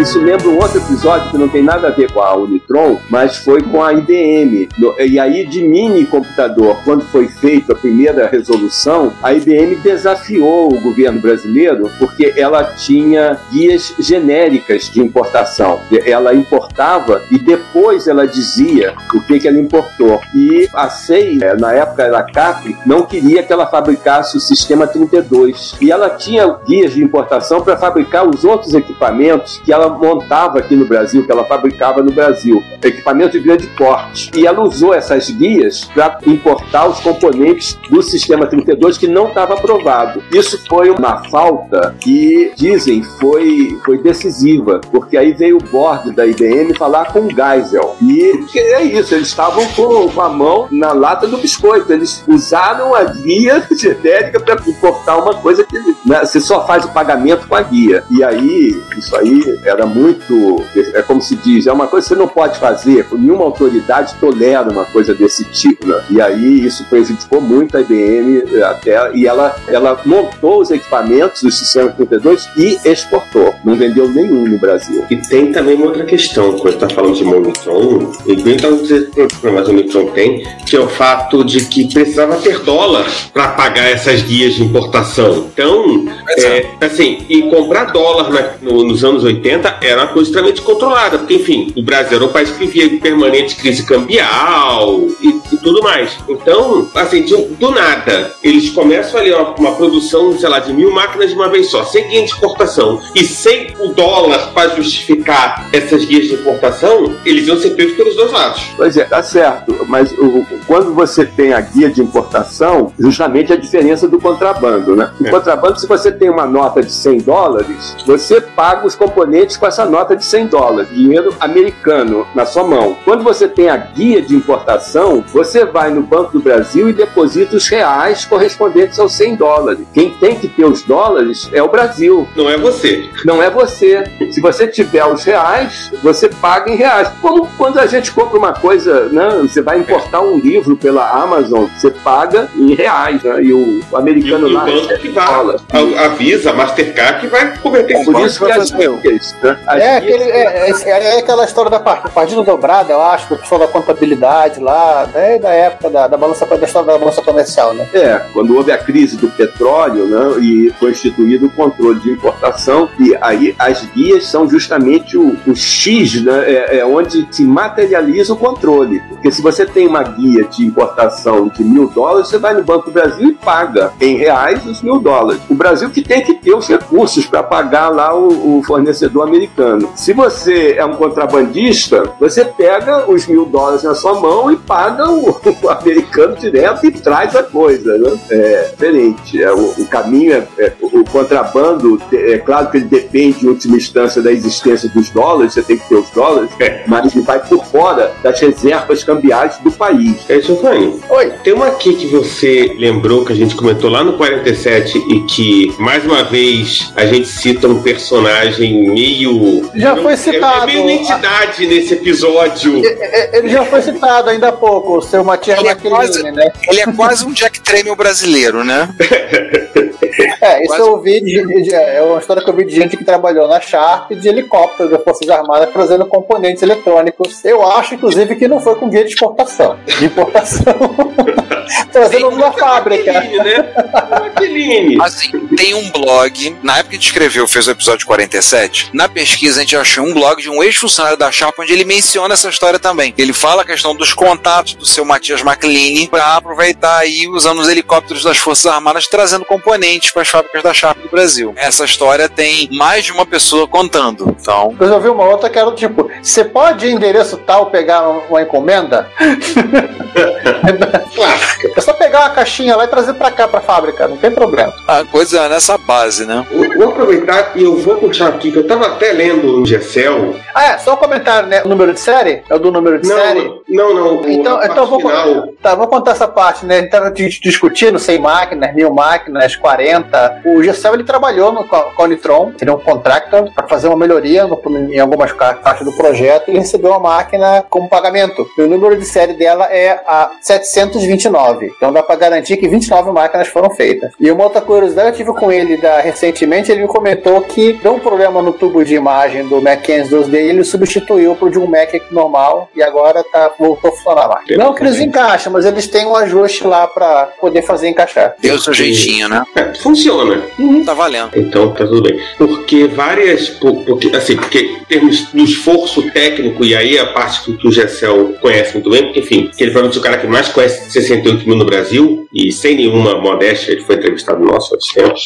Isso lembra um outro episódio que não tem nada a ver com a Unitron, mas foi com a IBM. E aí, de mini computador, quando foi feita a primeira resolução, a IBM desafiou o governo brasileiro porque ela tinha guias genéricas de importação. Ela importava e depois ela dizia o que, que ela importou. E a SEI, é, na época era a Capri, não queria que ela fabricasse o sistema 32. E ela tinha guias de importação para fabricar os outros equipamentos que ela ela montava aqui no Brasil, que ela fabricava no Brasil, equipamento de grande porte. E ela usou essas guias para importar os componentes do sistema 32 que não estava aprovado. Isso foi uma falta que, dizem, foi, foi decisiva, porque aí veio o board da IBM falar com o Geisel. E é isso, eles estavam com, com a mão na lata do biscoito. Eles usaram a guia genérica para importar uma coisa que né, você só faz o pagamento com a guia. E aí, isso aí era muito. É como se diz, é uma coisa que você não pode fazer, nenhuma autoridade tolera uma coisa desse tipo. Né? E aí isso prejudicou muito a IBM até, e ela, ela montou os equipamentos, os sistemas 32 e exportou. Não vendeu nenhum no Brasil. E tem também uma outra questão, quando está falando de Monitron, e bem então você tem problemas o Monitron tem, que é o fato de que precisava ter dólar para pagar essas guias de importação. Então, é, assim, e comprar dólar na, no, nos anos 80 era uma coisa extremamente controlada, porque, enfim, o Brasil era um país que vivia em permanente crise cambial e, e tudo mais. Então, assim, de, do nada, eles começam ali uma, uma, produção, sei lá, de mil máquinas de uma vez só, sem guia de exportação e sem o dólar para justificar essas guias de importação, eles iam ser pegos pelos dois lados. Pois é, tá certo, mas o, quando você tem a guia de importação, justamente a diferença do contrabando, né? O é. contrabando, se você tem uma nota de 100 dólares, você paga os componentes com essa nota de 100 dólares, dinheiro americano na sua mão. Quando você tem a guia de importação, você vai no Banco do Brasil e deposita os reais correspondentes aos 100 dólares. Quem tem que ter os dólares é o Brasil. Não é você. Não é você. Se você tiver os reais, você paga em reais. Como quando a gente compra uma coisa, né? Você vai importar um livro pela Amazon, você paga em reais, né? E o, americano e, lá. E o banco que vai. A, a Visa, a Mastercard que vai converter é Por isso que as, né? É, aquele, é, é, é, aquela história da partida dobrada, eu acho, do pessoal da contabilidade lá, né, da época da, da balança da história da balança comercial, né? É, quando houve a crise do petróleo, né, e foi instituído o controle de importação, e aí as guias são justamente o, o X, né, é, é onde se materializa o controle. Porque se você tem uma guia de importação de mil dólares, você vai no Banco do Brasil e paga em reais os mil dólares. O Brasil que tem que ter os recursos para pagar lá o, o fornecedor americano. Se você é um contrabandista, você pega os mil dólares na sua mão e paga o, o americano direto e traz a coisa. Né? É diferente. É, o, o caminho é, é, o contrabando, é claro que ele depende, em última instância, da existência dos dólares, você tem que ter os dólares, é. mas ele vai por fora das reservas cambiais do país. É isso, Fanny. Oi, tem uma aqui que você lembrou que a gente comentou lá no 47 e que, mais uma vez, a gente cita um personagem meio meio. Já foi citado. É, meio entidade nesse episódio. É, é, ele já foi citado ainda há pouco, o seu Matias ele é né? Ele é quase um Jack Tramiel brasileiro, né? É, isso eu ouvi de, de, é uma história que eu vi de gente que trabalhou na Sharp de helicóptero das Forças Armadas trazendo componentes eletrônicos. Eu acho, inclusive, que não foi com guia de exportação. De importação. Trazendo uma fábrica. né? Maquiline. Assim, tem um blog, na época que a gente escreveu, fez o episódio 47, na pesquisa a gente achou um blog de um ex-funcionário da Sharp onde ele menciona essa história também. Ele fala a questão dos contatos do seu Matias McLean para aproveitar aí usando os helicópteros das Forças Armadas trazendo componentes para as fábricas da Sharp do Brasil. Essa história tem mais de uma pessoa contando. Então, eu vi uma outra que era tipo: você pode endereço tal pegar uma encomenda? É só pegar uma caixinha lá e trazer pra cá, pra fábrica, não tem problema. a coisa é nessa base, né? Eu Vou aproveitar e eu vou puxar aqui, que eu tava até lendo no Gessel. Ah, é, só um comentário, né? O número de série? É o do número de série? Não, não, não. Então, a então vou, final, tá, vou contar essa parte, né? A gente discutindo 100 máquinas, mil máquinas, 40. O Gessel, ele trabalhou no, com a Unitron, ele é um contractor, para fazer uma melhoria no- em algumas partes do projeto, e ele recebeu uma máquina como pagamento. E o número de série dela é a 729. Então dá para garantir que 29 máquinas foram feitas. E uma outra curiosidade, eu tive com ele da, recentemente, ele me comentou que deu um problema no tubo de imagem do Mac 512D e ele substituiu pro de um Mac normal e agora tá, voltou a funcionar lá. Não que eles encaixam, mas eles têm um ajuste lá para poder fazer encaixar. Deu seu jeitinho, né? é, funciona. Tá valendo. Então tá tudo bem. Porque várias. por- Porque, assim, porque em termos do esforço técnico, e aí a parte que, o Gessel conhece muito bem, porque, enfim, que ele provavelmente é o cara que mais conhece 68 mil no Brasil, e sem nenhuma modéstia, ele foi entrevistado nosso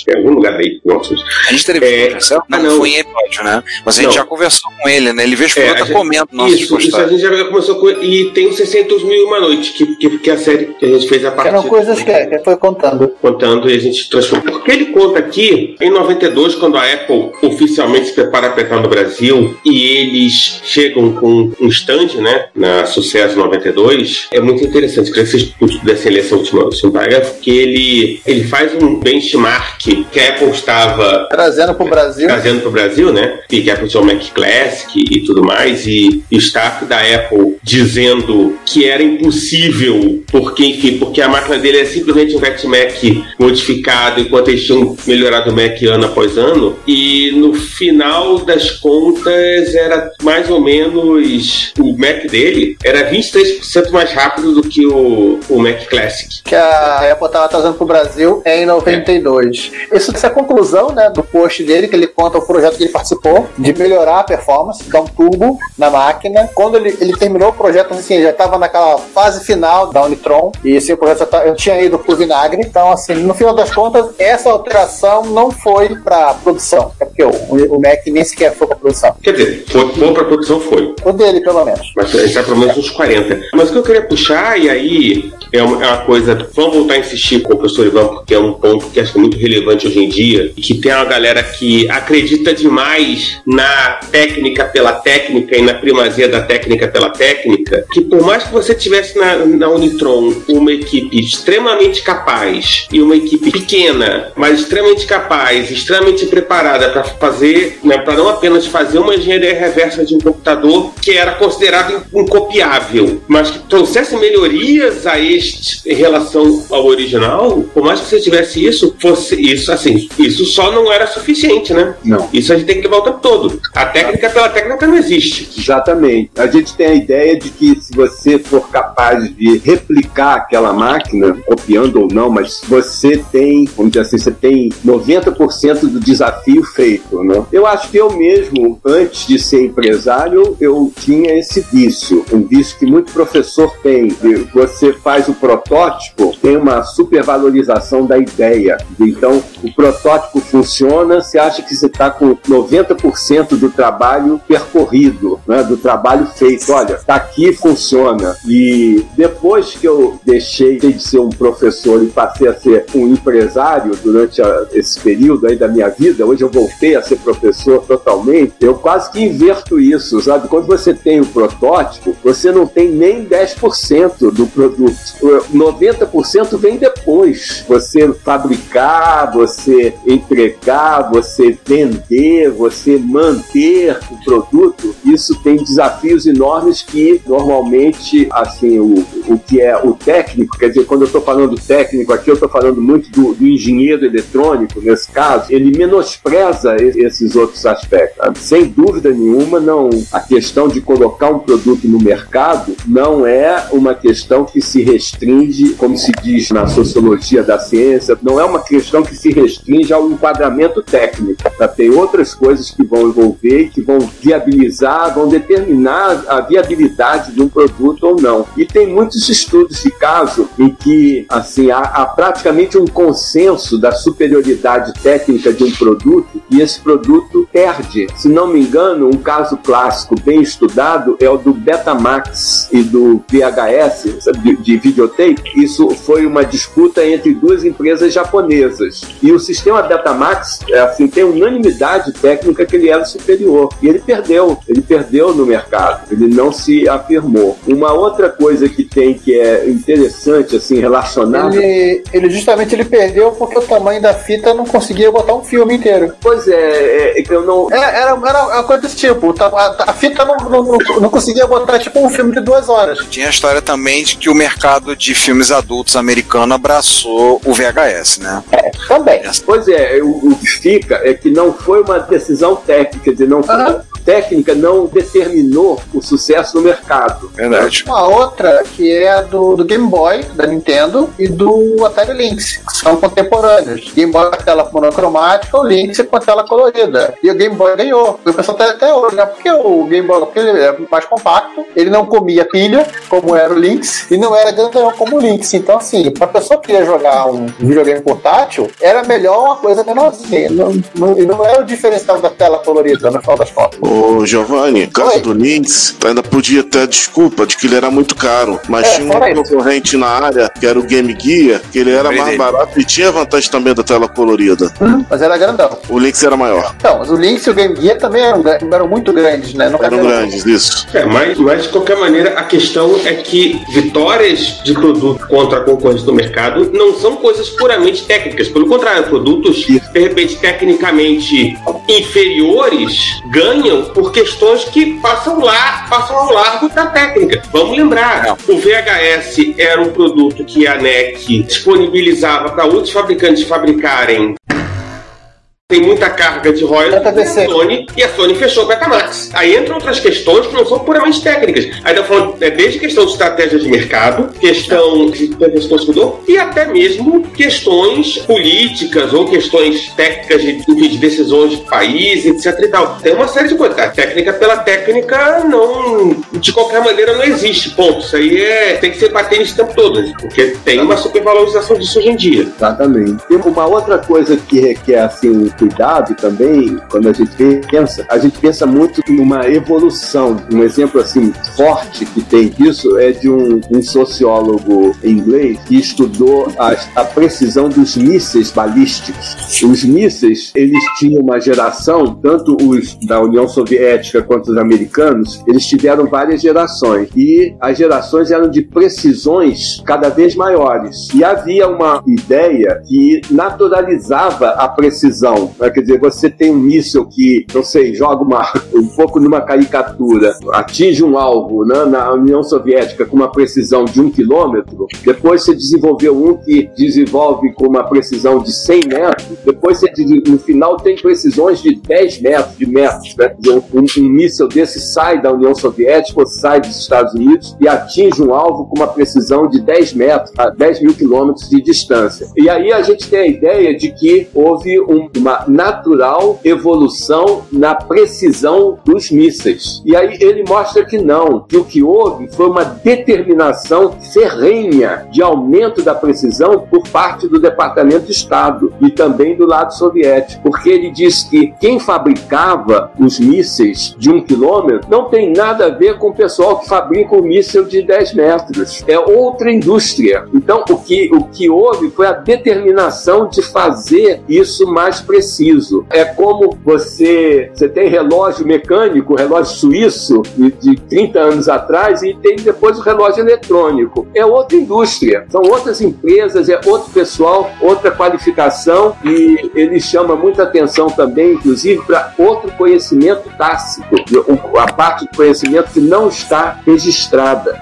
em algum lugar aí, nossos. A gente teve É, é, Não, ah, não. foi em episódio, né? Mas a gente Não. já conversou com ele, né? Ele veio É, é, tá gente- comendo nossos Isso, isso a gente já começou com. E tem os 600 mil e uma noite, que, que, que é a série que a gente fez a Que partir. eram coisas que, que foi contando. contando e a gente transformou. Porque ele conta aqui, em 92, quando a Apple oficialmente se prepara para entrar no Brasil e eles chegam com um stand, né, na Sucesso 92, é muito interessante. Queria que vocês última, última parágrafo, que ele, ele faz um benchmark que a Apple estava Trazendo pro Brasil. trazendo para o Brasil, né? E que a Apple tinha o Mac Classic e tudo mais, e, e o staff da Apple dizendo que era impossível, porque, enfim, porque a máquina dele é simplesmente um Vet Mac modificado, enquanto eles tinham melhorado o Mac ano após ano, e no final das contas era mais ou menos o Mac dele era 23% mais rápido do que o, o Mac Classic. que a Apple estava trazendo para o Brasil é em 92. Isso, essa é a conclusão né, do post dele, que ele conta o projeto que ele participou, de melhorar a performance, dar um turbo na máquina. Quando ele, ele terminou o projeto, assim, ele já estava naquela fase final da Unitron, e assim, o projeto já tá, eu tinha ido pro vinagre. Então, assim, no final das contas, essa alteração não foi para produção. É porque o, o Mac nem sequer foi para produção. Quer dizer, foi bom para produção, foi. O dele, pelo menos. Mas a gente tá pelo menos uns 40. Mas o que eu queria puxar, e aí é uma, é uma coisa. Vamos voltar a insistir com o professor Ivan, porque é um ponto que acho é muito relevante hoje em dia. E que tem uma galera que acredita demais na técnica pela técnica e na primazia da técnica pela técnica. Que por mais que você tivesse na, na Unitron uma equipe extremamente capaz e uma equipe pequena, mas extremamente capaz, extremamente preparada para fazer, né, para não apenas fazer uma engenharia reversa de um computador que era considerado incopiável, mas que trouxesse melhorias a este em relação ao original, por mais que você tivesse isso, fosse isso assim, isso só não era suficiente, né? Não. Isso a gente tem que levar o tempo todo. A técnica pela técnica não existe. Exatamente. A gente tem a ideia de que se você for capaz de replicar aquela máquina, copiando ou não, mas você tem, vamos dizer assim, você tem 90% do desafio feito, né? Eu acho que eu mesmo, antes de ser empresário, eu tinha esse vício, um vício que muito professor tem. Você faz o protótipo, tem uma supervalorização da ideia. Então, o protótipo funciona, você acha que você está com 90% do trabalho percorrido, né, do trabalho feito. Olha, está aqui, funciona. E depois que eu deixei de ser um professor e passei a ser um empresário durante a- esse período aí da minha vida, hoje eu voltei a ser professor totalmente, eu quase que inverto isso, sabe? Quando você tem o protótipo, você não tem nem 10% do produto. O 90% vem depois. Você fabricar, você entregar, você vender, você manter o produto, isso tem desafios enormes que normalmente assim o, o que é o técnico, quer dizer, quando eu estou falando técnico aqui, eu estou falando muito do, do, engenheiro eletrônico, nesse caso, ele menospreza esses outros aspectos. Sem dúvida nenhuma, não. A questão de colocar um produto no mercado não é uma questão que se restringe, como se diz na sociologia da ciência, não é uma questão que se restringe ao enquadramento técnico. Tá? Tem outras coisas que vão envolver que vão viabilizar, vão determinar a viabilidade de um produto ou não. E tem muitos estudos de caso em que assim há, há praticamente um consenso da superioridade técnica de um produto e esse produto perde. Se não me engano, um caso clássico bem estudado é o do Betamax e do VHS, de, de videotape. Isso foi uma disputa entre duas empresas japonesas. E o sistema Betamax é, assim, tem unanimidade técnica que ele era superior. E ele perdeu. Ele perdeu no mercado. Ele não se afirmou. Uma outra coisa que tem que é interessante, assim, relacionada. Ele, ele justamente ele perdeu porque o tamanho da fita não conseguia botar um filme inteiro. Pois é, é eu não. É, era, era uma coisa desse tipo. A, a fita não, não, não, conseguia botar tipo um filme de duas horas. Tinha a história também de que o mercado de filmes adultos americano abraçou o VHS, né? É, também. Pois é, o, o que fica é que não foi uma decisão técnica, de não foi. Uhum técnica não determinou o sucesso no mercado. Verdade. Uma outra que é do, do Game Boy, da Nintendo, e do Atari Lynx, que são contemporâneos. Game Boy com a tela monocromática, o Lynx com a tela colorida. E o Game Boy ganhou. O pessoal até, até hoje, né? Porque o Game Boy porque ele é mais compacto, ele não comia pilha, como era o Lynx, e não era grandão como o Lynx. Então, assim, pra pessoa que ia jogar um videogame portátil, era melhor uma coisa menorzinha. Não, não, e não era o diferencial da tela colorida, no final das contas. Ô, Giovanni, no caso Oi. do Lynx, ainda podia ter a desculpa de que ele era muito caro, mas é, tinha um concorrente na área, que era o Game Gear, que ele era mais barato e tinha vantagem também da tela colorida. Hum, mas era grandão. O Lynx era maior. Então, mas o Lynx e o Game Gear também eram, eram muito grandes, né? Não eram grandes, isso. É, mas, mas de qualquer maneira, a questão é que vitórias de produto contra a concorrência do mercado não são coisas puramente técnicas. Pelo contrário, produtos, de repente, tecnicamente inferiores ganham por questões que passam lá, passam ao largo da técnica. Vamos lembrar, o VHS era um produto que a NEC disponibilizava para outros fabricantes fabricarem tem muita carga de royalties da Sony e a Sony fechou o Betamax. Aí entram outras questões que não são puramente técnicas. Aí tá falando é, desde questão de estratégia de mercado, questão de defesa consumidor e até mesmo questões políticas ou questões técnicas de, enfim, de decisões de país, etc e tal. Tem uma série de coisas. A técnica pela técnica não, de qualquer maneira, não existe. Ponto. Isso aí é, tem que ser bater nesse tempo todo, porque tem uma supervalorização disso hoje em dia. Exatamente. Tem uma outra coisa que requer, assim, cuidado também, quando a gente pensa, a gente pensa muito em uma evolução. Um exemplo assim forte que tem disso é de um, um sociólogo inglês que estudou a, a, precisão dos mísseis balísticos. Os mísseis, eles tinham uma geração, tanto os da União Soviética quanto os americanos, eles tiveram várias gerações e as gerações eram de precisões cada vez maiores. E havia uma ideia que naturalizava a precisão né? Quer dizer, você tem um míssil que, não sei, joga uma, um pouco numa caricatura, atinge um alvo né, na União Soviética com uma precisão de um quilômetro, depois você desenvolveu um que desenvolve com uma precisão de 100 metros, depois você, no final tem precisões de 10 metros, de metros. Né? Um, um, um míssil desse sai da União Soviética ou sai dos Estados Unidos e atinge um alvo com uma precisão de 10 metros, a 10 mil quilômetros de distância. E aí a gente tem a ideia de que houve um, uma natural evolução na precisão dos mísseis. E aí ele mostra que não, que o que houve foi uma determinação ferrenha de aumento da precisão por parte do Departamento de Estado e também do lado soviético, porque ele diz que quem fabricava os mísseis de um quilômetro não tem nada a ver com o pessoal que fabrica o um míssil de 10 metros. É outra indústria. Então, o que, o que houve foi a determinação de fazer isso mais preciso preciso. É como você, você tem relógio mecânico, relógio suíço de, de 30 anos atrás e tem depois o relógio eletrônico. É outra indústria, são outras empresas, é outro pessoal, outra qualificação e ele chama muita atenção também, inclusive, para outro conhecimento tácito, a parte do conhecimento que não está registrada.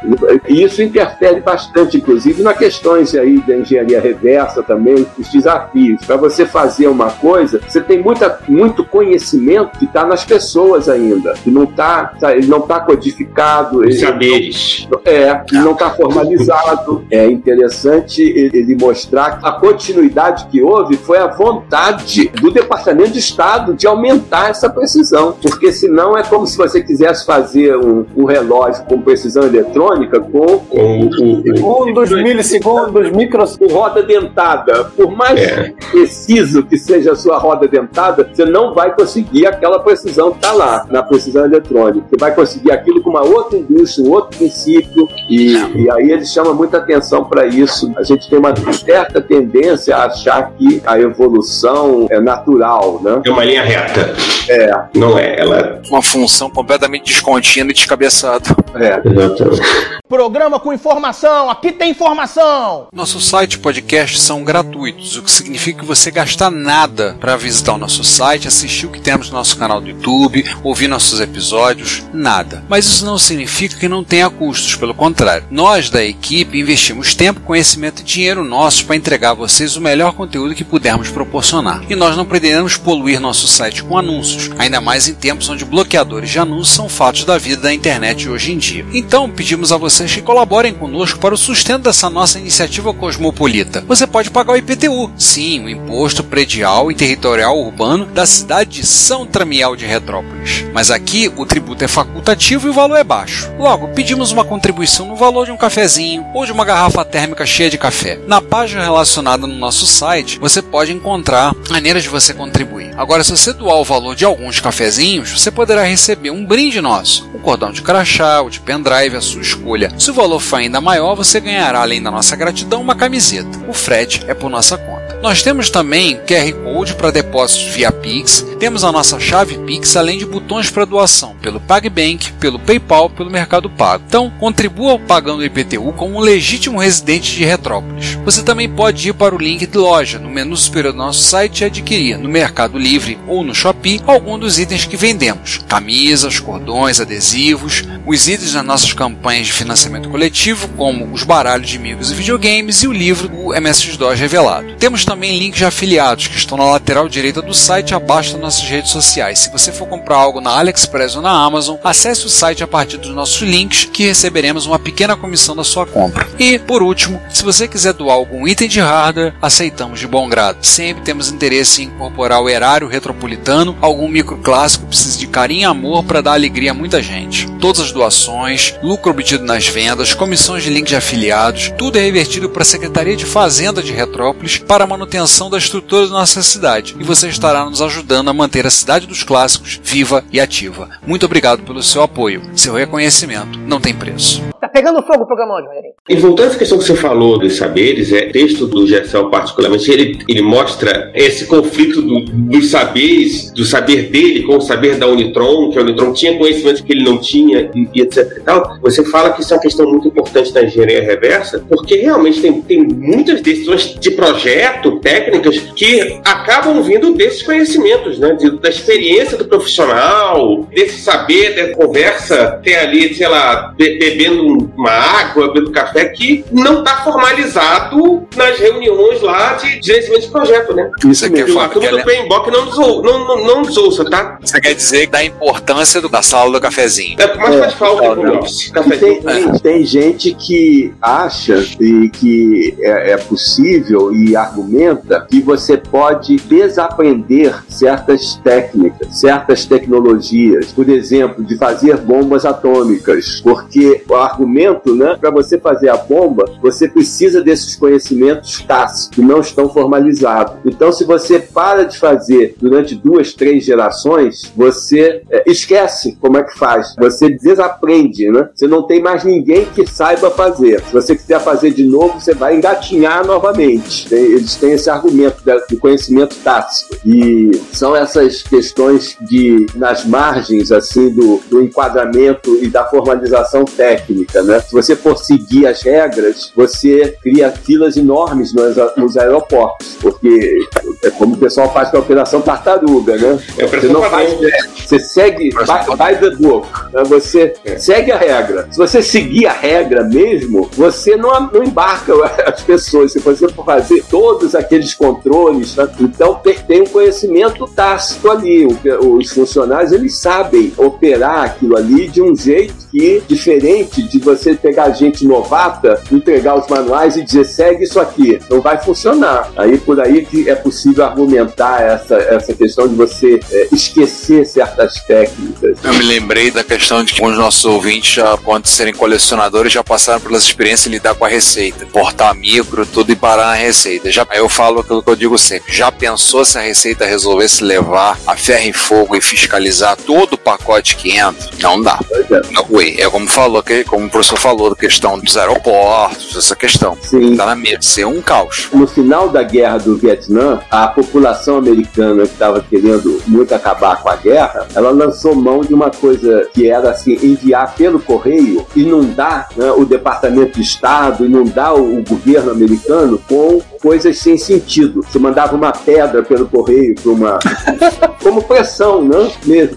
E isso interfere bastante, inclusive, nas questões aí da engenharia reversa também, os desafios. Para você fazer uma coisa, você tem muita, muito conhecimento que está nas pessoas ainda, que não está, tá, ele não está codificado. Os saberes. É, não está formalizado. É interessante ele mostrar que a continuidade que houve foi a vontade do Departamento de Estado de aumentar essa precisão, porque senão é como se você quisesse fazer um, um relógio com precisão eletrônica com, com o, dos milissegundos, micros... com roda dentada. Por mais é. preciso que seja a sua roda dentada, você não vai conseguir aquela precisão que está lá, na precisão eletrônica. Você vai conseguir aquilo com uma outra indústria, um outro princípio, e, e aí ele chama muita atenção para isso. A gente tem uma certa tendência a achar que a evolução é natural, né? É uma linha reta. É. Não é, ela é uma função completamente descontínua e descabeçada. É, exatamente. Programa com informação, aqui tem informação! Nosso site e podcast são gratuitos, o que significa que você gasta nada para visitar o nosso site, assistir o que temos no nosso canal do YouTube, ouvir nossos episódios, nada. Mas isso não significa que não tenha custos, pelo contrário. Nós da equipe investimos tempo, conhecimento e dinheiro nosso para entregar a vocês o melhor conteúdo que pudermos proporcionar. E nós não pretendemos poluir nosso site com anúncios, ainda mais em tempos onde bloqueadores de anúncios são fatos da vida da internet hoje em dia. Então, pedimos a vocês que colaborem conosco para o sustento dessa nossa iniciativa cosmopolita. Você pode pagar o IPTU, sim, o Imposto Predial e Territorial Urbano da cidade de São Tramiel de Retrópolis. Mas aqui o tributo é facultativo e o valor é baixo. Logo, pedimos uma contribuição no valor de um cafezinho ou de uma garrafa térmica cheia de café. Na página relacionada no nosso site, você pode encontrar maneiras de você contribuir. Agora, se você doar o valor de alguns cafezinhos, você poderá receber um brinde nosso, um cordão de crachá ou de pendrive, a sua escolha. Se o valor for ainda maior, você ganhará, além da nossa gratidão, uma camiseta. O frete é por nossa conta. Nós temos também QR Code para depósitos via Pix, temos a nossa chave Pix, além de botões para doação pelo PagBank, pelo PayPal, pelo Mercado Pago. Então, contribua pagando o IPTU como um legítimo residente de Retrópolis. Você também pode ir para o link de loja no menu superior do nosso site e adquirir no Mercado Livre ou no Shopee algum dos itens que vendemos: camisas, cordões, adesivos, os itens das nossas campanhas de financiamento coletivo, como os baralhos de amigos e videogames e o livro o MS-DOS revelado. Temos também links de afiliados que estão na lateral direita do site abaixo das nossas redes sociais. Se você for comprar algo na AliExpress ou na Amazon, acesse o site a partir dos nossos links que receberemos uma pequena comissão da sua compra. E, por último, se você quiser doar algum item de hardware, aceitamos de bom grado. Sempre temos interesse em incorporar o erário retropolitano, algum microclássico precisa de carinho e amor para dar alegria a muita gente. Todas as doações, lucro obtido nas vendas, comissões de link de afiliados, tudo é revertido para a Secretaria de Fazenda de Retrópolis para a manutenção da estrutura da nossa cidade. E você estará nos ajudando a manter a cidade dos clássicos viva e ativa. Muito obrigado pelo seu apoio. Seu reconhecimento não tem preço. Tá pegando fogo o programa hoje, Rogerinho. E voltando essa questão que você falou dos saberes, é, o texto do Gessel particularmente, ele, ele mostra esse conflito do, dos saberes, do saber dele com o saber da Unitron, que a Unitron tinha conhecimentos que ele não tinha e, e etc e tal. Você fala que isso é uma questão muito importante da engenharia reversa, porque realmente tem, tem muitas decisões de projeto, técnicas, que acabam vindo desses conhecimentos, né? De, da experiência do profissional, desse saber, da conversa, ter ali, sei lá, be bebendo uma água, bebendo café, que não está formalizado nas reuniões lá de gerenciamento de projeto, né? Isso aqui é A turma do PMBOK não nos, ou, não, não, não nos ouça, tá? Você quer dizer da importância do, da sala do cafezinho. É, mas faz falta é, não. office. Tem, tem, tem gente que acha e que é, é possível e argumenta que você pode desaprender certas técnicas, certas tecnologias, por exemplo, de fazer bombas atômicas, porque argumento, né, para você fazer a bomba, você precisa desses conhecimentos tácitos que não estão formalizados. Então, se você para de fazer durante duas, três gerações, você é, esquece como é que faz. Você desaprende, né? Você não tem mais ninguém que saiba fazer. Se você quiser fazer de novo, você vai engatinhar novamente. Eles têm esse argumento do conhecimento tácito. E são essas questões de, nas margens, assim, do, do enquadramento e da formalização técnica, né? Se você for seguir as regras, você cria filas enormes nos, nos aeroportos, porque é como o pessoal faz com a Operação Tartaruga, né? É você não faz, você segue by, by the book, né? você é. segue a regra. Se você seguir a regra mesmo, você não, não embarca as pessoas. Se você for fazer todos aqueles controles, né? então tem, um conhecimento tácito ali. Os funcionários eles sabem operar aquilo ali de um jeito que diferente de você pegar gente novata, entregar os manuais e dizer segue isso aqui, não vai funcionar. Aí por aí que é possível argumentar essa, essa questão de você é, esquecer certas técnicas. Eu me lembrei da questão de que os nossos ouvintes já, quando serem colecionadores, já passaram pelas experiências de lidar com a receita, portar micro, tudo e parar na receita. Já, aí eu falo aquilo que eu digo sempre: já pensou se a receita resolvesse levar a ferro e fogo e fiscalizar todo o pacote que entra? Não dá. É. Não, é como falou, que, como o professor falou, da questão dos aeroportos, essa questão. Sim. Tá na mesa, ser um caos. No final da guerra do Vietnã, a população americana que estava querendo muito acabar com a guerra, ela lançou mão de uma coisa que era assim, enviar pelo correio, inundar né, o Departamento de Estado, inundar o, o governo americano com coisas sem sentido. Você mandava uma pedra pelo correio para uma. como pressão, não? Mesmo.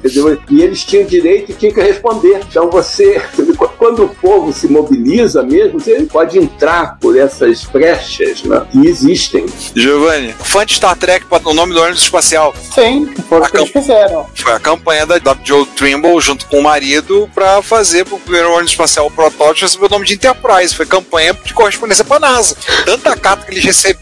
E eles tinham direito e tinham que responder. Então você, quando o povo se mobiliza mesmo, você pode entrar por essas brechas né, que existem. Giovanni, fã de Star Trek, o nome do ônibus espacial. Sim, foi o que eles fizeram. Foi a campanha da, da Joe Trimble junto com o marido para fazer pro primeiro ônibus espacial o protótipo receber o nome de Enterprise. Foi campanha de correspondência para NASA. Tanta carta que eles receberam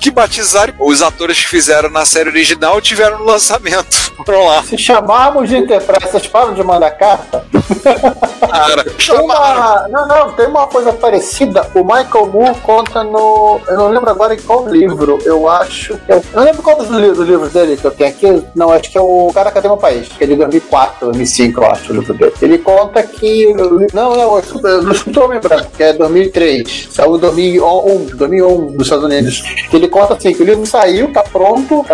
que batizaram os atores que fizeram na série original tiveram no lançamento. Foram lá. Se chamarmos de Enterprise, vocês param de mandar carta? Cara, tem uma, não, não, tem uma coisa parecida. O Michael Moore conta no. Eu não lembro agora em qual livro. Eu acho que. É, eu não lembro qual dos livros, dele que eu tenho aqui. Não, acho que é o Cara Cadê Meu País, que é de 2004, 2005, eu acho, o livro dele. Ele conta que. Não, não, não estou lembrando, que é 2003. Saiu em 2001, 2001 dos Estados Unidos. Ele conta assim: que o livro saiu, tá pronto,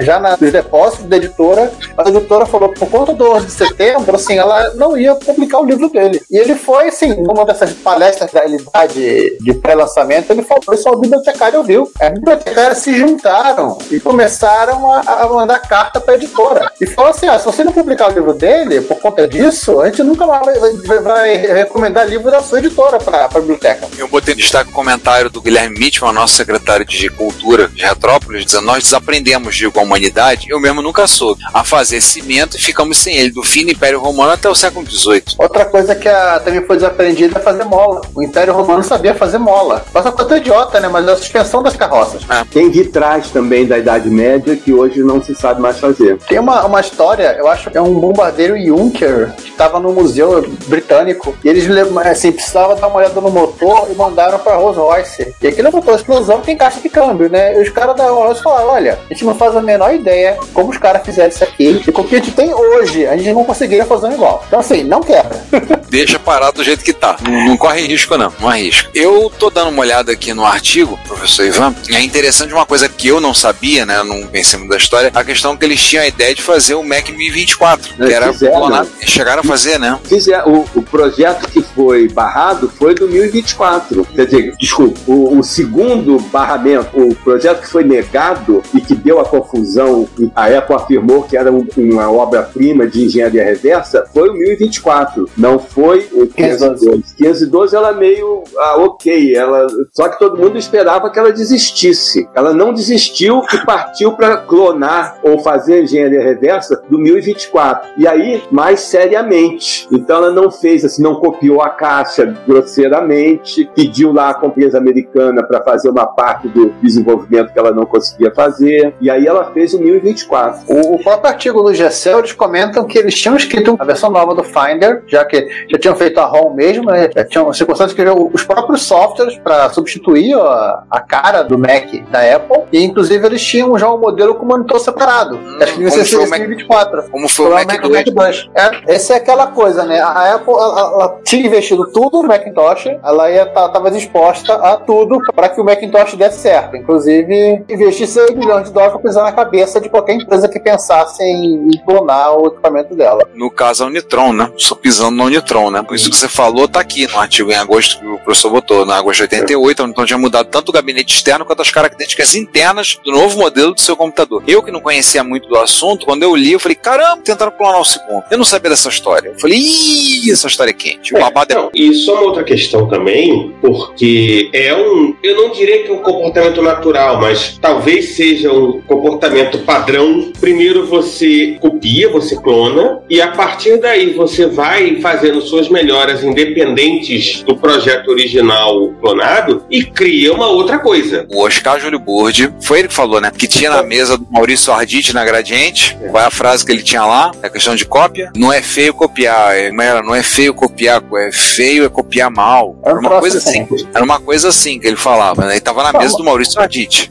já nos depósitos da editora. A editora falou: por conta do 11 de setembro, assim, ela não ia publicar o livro dele. E ele foi, assim, numa dessas palestras da realidade de pré-lançamento, ele falou: isso o bibliotecário ouviu. As bibliotecárias se juntaram e começaram a, a mandar carta pra editora. E falou assim: ah, se você não publicar o livro dele, por conta disso, a gente nunca mais vai, vai, vai recomendar livro da sua editora pra, pra biblioteca. Eu botei em destaque o comentário do Guilherme Mitchell, nosso secretário de Cultura de Retrópolis, dizendo: Nós desaprendemos, digo, a humanidade, eu mesmo nunca soube, a fazer cimento e ficamos sem ele, do fim do Império Romano até o século XVIII. Outra coisa que a, também foi desaprendida é fazer mola. O Império Romano sabia fazer mola. Passa coisa idiota, né? Mas é a suspensão das carroças. É. Tem vitrais também da Idade Média que hoje não se sabe mais fazer. Tem uma, uma história, eu acho que é um bombardeiro Junker que estava no Museu Britânico e eles assim, precisavam dar uma olhada no motor e mandaram para Rolls Royce. E aquele motor explosão tem caixa de câmbio, né? E os caras da Rolls falaram: olha, a gente não faz a menor ideia como os caras fizeram isso aqui e com o que a gente tem hoje, a gente não conseguiria fazer um igual. Então, assim, não quebra. Deixa parado do jeito que tá. Não, não corre risco, não. Não arrisca. Eu tô dando uma olhada aqui no artigo, professor Ivan. É interessante uma coisa que eu não sabia, né? Não pensei muito da história. A questão que eles tinham a ideia de fazer o Mac 1024. que era clonado. Chegaram a fazer, né? Fizeram. O, o projeto que foi barrado foi do 1024. Quer dizer, desculpa, o, o segundo barramento, o projeto que foi negado e que deu a confusão, a Apple afirmou que era um, uma obra-prima de engenharia reversa, foi o 1024. Não foi o 512. 512 ela meio ah, ok, ela só que todo mundo esperava que ela desistisse. Ela não desistiu e partiu para clonar ou fazer engenharia reversa do 1024. E aí, mais seriamente. Então ela não fez assim, não copiou a caixa grosseiramente, pediu lá a empresa americana para fazer uma parte do desenvolvimento que ela não conseguia fazer. E aí ela fez o 1024. O, o próprio artigo do GCL, eles comentam que eles tinham escrito a versão nova do Finder, já que já tinham feito a ROM mesmo, né? Tinham circunstâncias que os próprios softwares para substituir a, a, cara do Mac da Apple, e inclusive eles tinham já um modelo com monitor separado. Hum, Acho que devia ser 2024. Como foi o Mac, Mac, Mac 2. É, essa é aquela coisa, né? A Apple ela, ela tinha investido tudo no Macintosh, ela ia estava disposta a tudo para que o Macintosh desse certo. Inclusive, investir 6 milhões de dólares para pisar na cabeça de qualquer empresa que pensasse em clonar o equipamento dela. No caso, a Unitron, né? Só pisando na Unitron, né? Por isso que você falou, tá aqui no artigo em agosto que o professor botou, na agosto de 88, a Unitron tinha mudado tanto o gabinete externo quanto as características internas do novo modelo do seu computador. Eu que não conhecia muito do assunto, quando eu li, eu falei, caramba, tentaram clonar o segundo. Eu não sabia dessa história. Eu falei, ih, essa história é quente. O é, babado é... Não, e só uma outra questão também, porque é um, eu não diria que é um comportamento natural, mas talvez seja um comportamento padrão. Primeiro você copia, você clona, e a partir daí você vai fazendo suas melhoras independentes do projeto original clonado e cria uma outra coisa. O Oscar Júlio Burdi, foi ele que falou, né? Que tinha na mesa do Maurício Arditi na Gradiente. Qual é a frase que ele tinha lá? É questão de cópia. Não é feio copiar. É, não é feio copiar, é feio é copiar mal. Era uma coisa assim. Era uma coisa assim que ele falava, né? Ele tava na mesa do Maurício.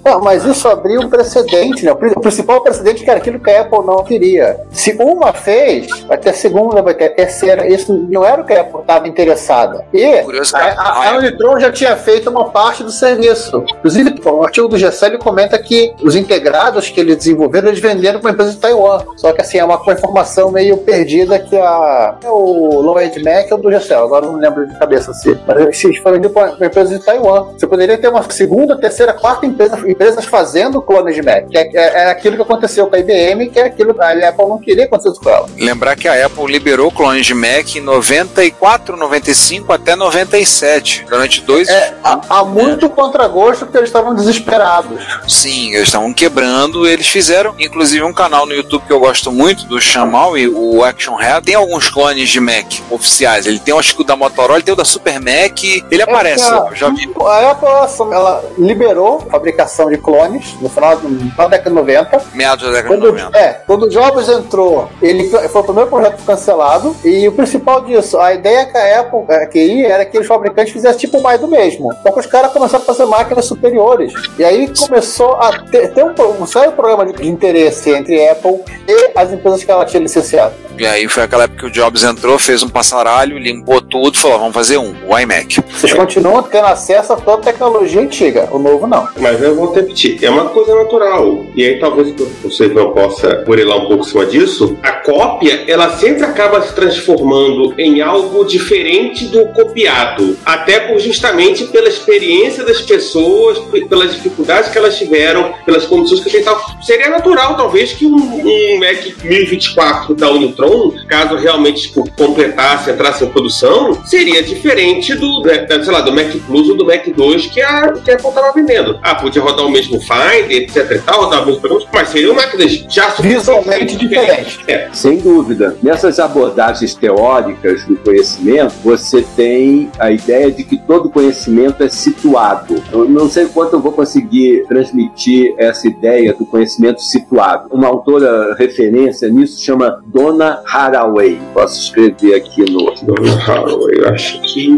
Não, mas isso abriu um precedente, né? O principal precedente que era aquilo que a Apple não queria. Se uma fez, vai ter a segunda, vai ter a terceira. Isso não era o que a Apple estava interessada. E a, a, a Unitron já tinha feito uma parte do serviço. Inclusive, o artigo do Gessé comenta que os integrados que eles desenvolveram, eles venderam para uma empresa de Taiwan. Só que assim, é uma, informação meio perdida que a, é o Low End Mac é o do Gessé. Agora não lembro de cabeça assim. Mas se foi vendido para uma empresa de Taiwan. Você poderia ter uma segunda, terceira, quarta empresa, empresas fazendo clones de Mac. Que é, é, é, aquilo que aconteceu com a IBM, que é aquilo que a Apple não queria acontecer com ela. Lembrar que a Apple liberou clones de Mac em 94, 95 até 97. Durante dois é, há, há muito contragosto porque eles estavam desesperados. Sim, eles estavam quebrando. Eles fizeram, inclusive, um canal no YouTube que eu gosto muito, do Shamal e o Action Head. Tem alguns clones de Mac oficiais. Ele tem, acho que o da Motorola, ele tem o da Super Mac. Ele é aparece, a, já vi. A Apple ela liberou a fabricação de clones no final da década de 90. Meados da década quando, de 90. É, quando o Jobs entrou, ele foi o primeiro projeto cancelado. E o principal disso, a ideia que a Apple queria era que os fabricantes fizessem tipo mais do mesmo. Só que os caras começaram a fazer máquinas superiores. E aí começou a ter, ter um, um sério problema de, de interesse entre Apple e as empresas que ela tinha licenciado. E aí foi aquela época que o Jobs entrou, fez um passaralho, limpou tudo, falou: vamos fazer um, o iMac. Vocês continuam tendo acesso a toda a tecnologia antiga, novo não. Mas eu vou repetir, é uma coisa natural. E aí talvez você não possa burilar um pouco em cima disso. A cópia, ela sempre acaba se transformando em algo diferente do copiado. Até por justamente pela experiência das pessoas, pelas dificuldades que elas tiveram, pelas condições que tentavam. Seria natural, talvez, que um, um Mac 1024 da Unitron caso realmente tipo, completasse, entrasse em produção, seria diferente do, né, sei lá, do Mac Plus ou do Mac 2 que a, que a Apple estava vendendo. Ah, podia rodar o mesmo Find, etc e tal, rodar o mesmo programa, mas seriam máquinas já visualmente diferentes. É. Sem dúvida. Nessas abordagens teóricas do conhecimento, você tem a ideia de que todo conhecimento é situado. Eu não sei quanto eu vou conseguir transmitir essa ideia do conhecimento situado. Uma autora referência nisso chama Dona Haraway. Posso escrever aqui no. Dona Haraway, acho que.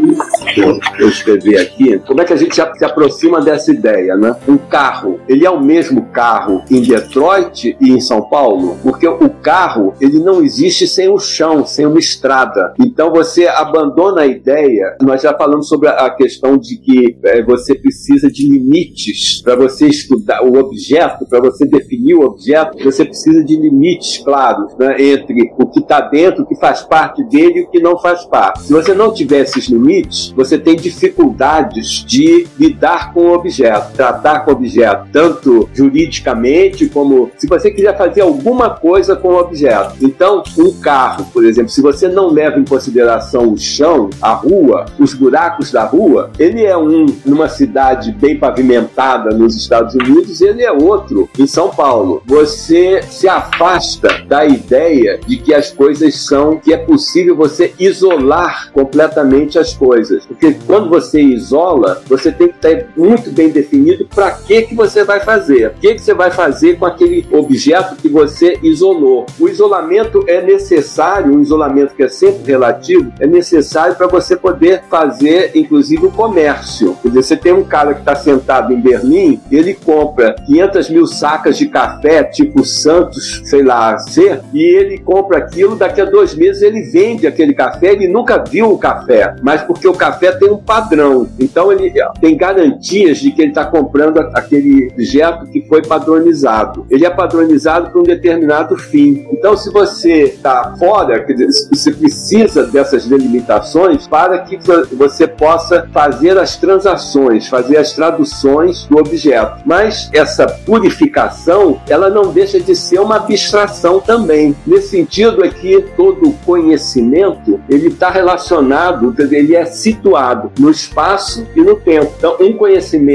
Eu escrevi aqui. Como é que a gente se aproxima dessa ideia, né? Um carro, ele é o mesmo carro em Detroit e em São Paulo? Porque o carro, ele não existe sem o chão, sem uma estrada. Então você abandona a ideia. Nós já falamos sobre a questão de que é, você precisa de limites para você estudar o objeto, para você definir o objeto, você precisa de limites claros né, entre o que está dentro, o que faz parte dele e o que não faz parte. Se você não tiver esses limites, você tem dificuldades de lidar com o objeto, tratar com objeto, tanto juridicamente como se você quiser fazer alguma coisa com o objeto. Então, um carro, por exemplo, se você não leva em consideração o chão, a rua, os buracos da rua, ele é um numa cidade bem pavimentada nos Estados Unidos, ele é outro em São Paulo. Você se afasta da ideia de que as coisas são, que é possível você isolar completamente as coisas. Porque quando você isola, você tem que estar muito bem definido para que, que você vai fazer. O que, que você vai fazer com aquele objeto que você isolou. O isolamento é necessário, um isolamento que é sempre relativo, é necessário para você poder fazer, inclusive, o comércio. Quer dizer, você tem um cara que está sentado em Berlim, ele compra 500 mil sacas de café, tipo Santos, sei lá, C, e ele compra aquilo, daqui a dois meses ele vende aquele café, ele nunca viu o café, mas porque o café tem um padrão. Então ele tem garantias de que ele está comprando aquele objeto que foi padronizado. Ele é padronizado para um determinado fim. Então, se você está fora, você precisa dessas delimitações para que você possa fazer as transações, fazer as traduções do objeto. Mas essa purificação, ela não deixa de ser uma abstração também. Nesse sentido é que todo conhecimento ele está relacionado, ele é situado no espaço e no tempo. Então, um conhecimento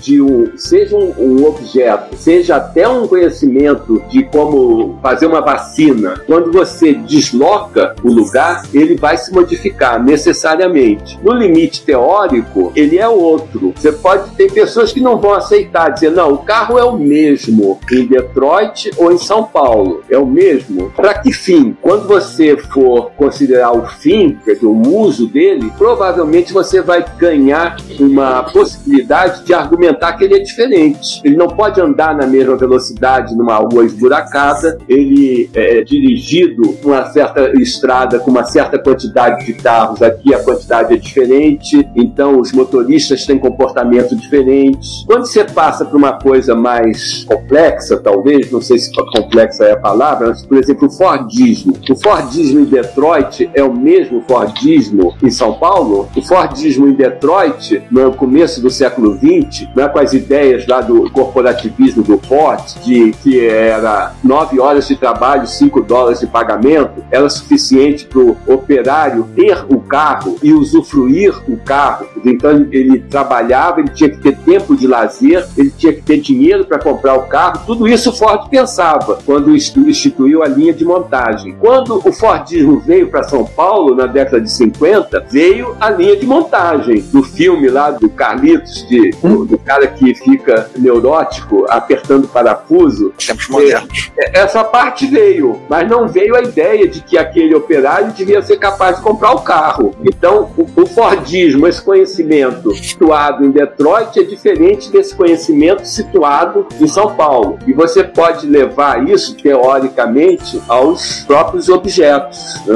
de um, seja um, um objeto, seja até um conhecimento de como fazer uma vacina, quando você desloca o lugar, ele vai se modificar necessariamente. No limite teórico, ele é outro. Você pode ter pessoas que não vão aceitar, dizer, não, o carro é o mesmo em Detroit ou em São Paulo. É o mesmo. Para que fim? Quando você for considerar o fim, quer dizer, o uso dele, provavelmente você vai ganhar uma possibilidade de argumentar que ele é diferente. Ele não pode andar na mesma velocidade numa rua esburacada, ele é dirigido uma certa estrada com uma certa quantidade de carros, aqui a quantidade é diferente, então os motoristas têm comportamento diferentes. Quando você passa para uma coisa mais complexa, talvez, não sei se complexa é a palavra, mas, por exemplo, o Fordismo. O Fordismo em Detroit é o mesmo Fordismo em São Paulo? O Fordismo em Detroit, no começo do século XX, né, com as ideias lá do corporativismo do Ford, de que era nove horas de trabalho, cinco dólares de pagamento, era suficiente para o operário ter o carro e usufruir o carro. Então ele trabalhava, ele tinha que ter tempo de lazer, ele tinha que ter dinheiro para comprar o carro. Tudo isso o Ford pensava quando instituiu a linha de montagem. Quando o Fordismo veio para São Paulo na década de 50, veio a linha de montagem do filme lá do Carlitos, de, do, do cara que fica neurótico apertando parafuso. Tempos modernos. É, essa parte veio, mas não veio a ideia de que aquele operário devia ser capaz de comprar o carro. Então, o, o Fordismo, esse conhecimento situado em Detroit, é diferente desse conhecimento situado em São Paulo. E você pode levar isso, teoricamente, aos próprios objetos, né?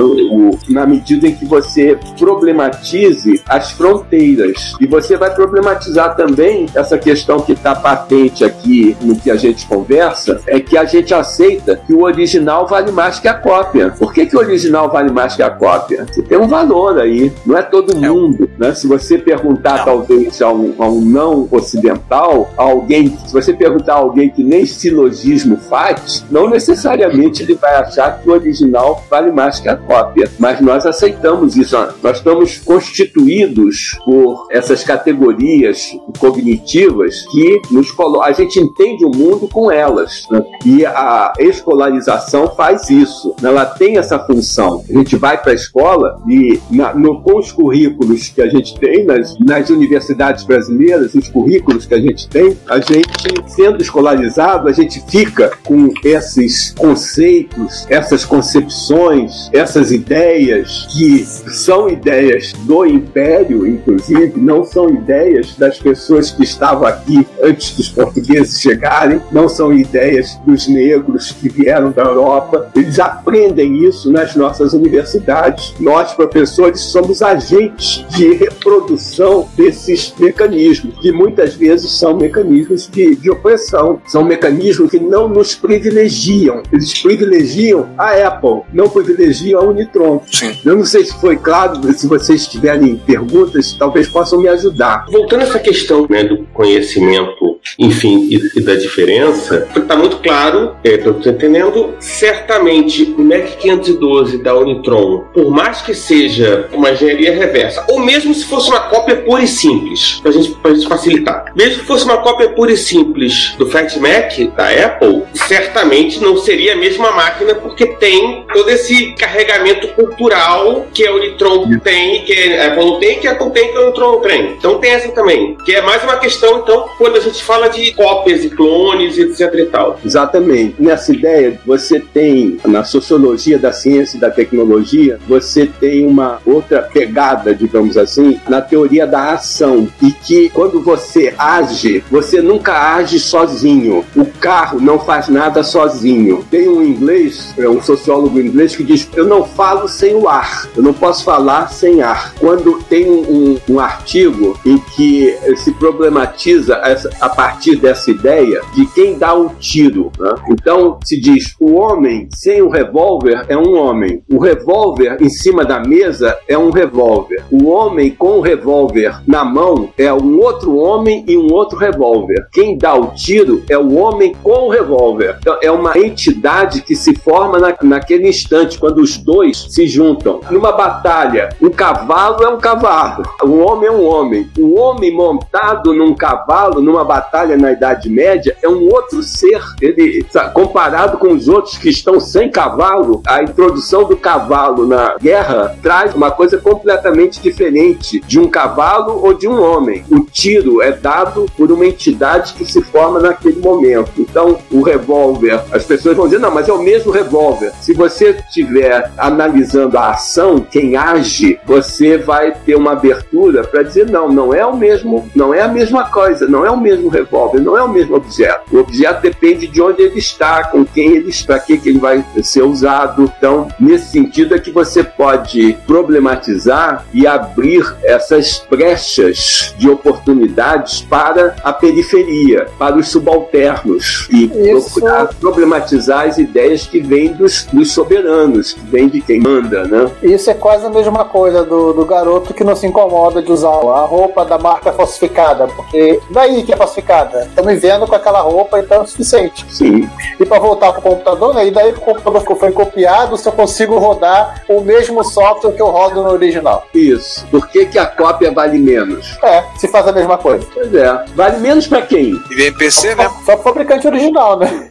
na medida em que você problematize as fronteiras. E você vai problematizar também essa questão que está patente aqui no que a gente conversa, é que a gente aceita que o original vale mais que a cópia. Por que, que o original vale mais que a cópia? Você tem um valor aí, não é todo é mundo. Né? Se você perguntar, não. talvez, a um, a um, não ocidental, a alguém, se você perguntar a alguém que nem silogismo faz, não necessariamente ele vai achar que o original vale mais que a cópia. Mas nós aceitamos isso. Nós estamos constituídos por essas categorias cognitivas que nos colocam. A gente entende o mundo com elas. Né? E a escolarização faz isso. Né? Ela tem essa função. A gente vai para a escola e na, no, com os currículos que a gente tem nas, nas universidades brasileiras, os currículos que a gente tem, a gente, sendo escolarizado, a gente fica com esses conceitos, essas concepções, essas ideias que são ideias do império, inclusive, não são ideias das pessoas que estavam aqui antes dos portugueses chegarem, não são ideias dos negros que vieram da Europa. Eles aprendem isso nas nossas universidades. Nós, professores, somos agentes de reprodução desses mecanismos, que muitas vezes são mecanismos de, de opressão, são mecanismos que não nos privilegiam. Eles privilegiam a Apple, não privilegiam a Unitron. Sim. Eu não sei se foi claro, se vocês tiverem perguntas, talvez possam me ajudar. Voltando a essa questão né, do conhecimento enfim, e, e da diferença, está muito claro, estou é, entendendo, certamente o Mac 512 da Unitron, por mais que seja uma engenharia reversa, ou mesmo se fosse uma cópia pura e simples, para gente, a gente facilitar, mesmo que fosse uma cópia pura e simples do Fat Mac da Apple, certamente não seria a mesma máquina porque tem todo esse carregamento cultural que a Unitron tem, que a Apple não tem, que a Apple tem, que a Unitron não tem. Então tem essa também, que é mais uma questão, então, quando a gente fala de cópias e clones, etc e tal. Exatamente. Nessa ideia, você tem, na sociologia da ciência e da tecnologia, você tem uma outra pegada, digamos assim, na teoria da ação. E que quando você age, você nunca age sozinho. O carro não faz nada sozinho. Tem um inglês, é um sociólogo inglês, que diz: Eu não falo sem o ar, eu não posso falar sem ar. Quando tem um, um artigo em que se problematiza essa, a partir dessa ideia de quem dá o tiro. Né? Então se diz: o homem sem o revólver é um homem, o revólver em cima da mesa é um revólver, o homem com o revólver na mão é um outro homem e um outro revólver. Quem dá o tiro é o homem com o revólver. Então, é uma entidade que se forma na, naquele instante, quando os dois se juntam. Numa batalha, um cavalo é um cavalo, um homem é um homem. Um homem montado num cavalo, numa batalha na Idade Média, é um outro ser. Ele, comparado com os outros que estão sem cavalo, a introdução do cavalo na guerra traz uma coisa completamente diferente de um cavalo ou de um homem. O tiro é dado por uma entidade que se forma naquele momento. Então, o revólver, as pessoas vão dizer, não, mas é o mesmo revólver. Se você estiver analisando a ação, quem age, você vai ter uma abertura para dizer, não, não é o mesmo, não é a mesma coisa, não é o mesmo revólver, não é o mesmo objeto. O objeto depende de onde ele está, com quem ele está, para que, que ele vai ser usado. Então, nesse sentido é que você pode problematizar e abrir essas brechas de oportunidades para a periferia, para os subalternos e Isso. procurar problematizar as ideias que vêm dos, dos soberanos, que vêm de quem manda, né? Isso é quase a mesma coisa do, do garoto que não se incomoda de usar a roupa da marca falsificada, porque daí que é falsificada. Estão me vendo com aquela roupa, então é o suficiente. Sim. E para voltar pro computador, né? E daí que o computador foi copiado, se eu consigo rodar o mesmo software que eu rodo no original. Isso. Por que, que a cópia vale menos? É, se faz a mesma coisa. Pois é. Vale menos para quem? IBM PC, né? Só pro fabricante original, né?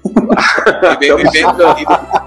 IBM, IBM, IBM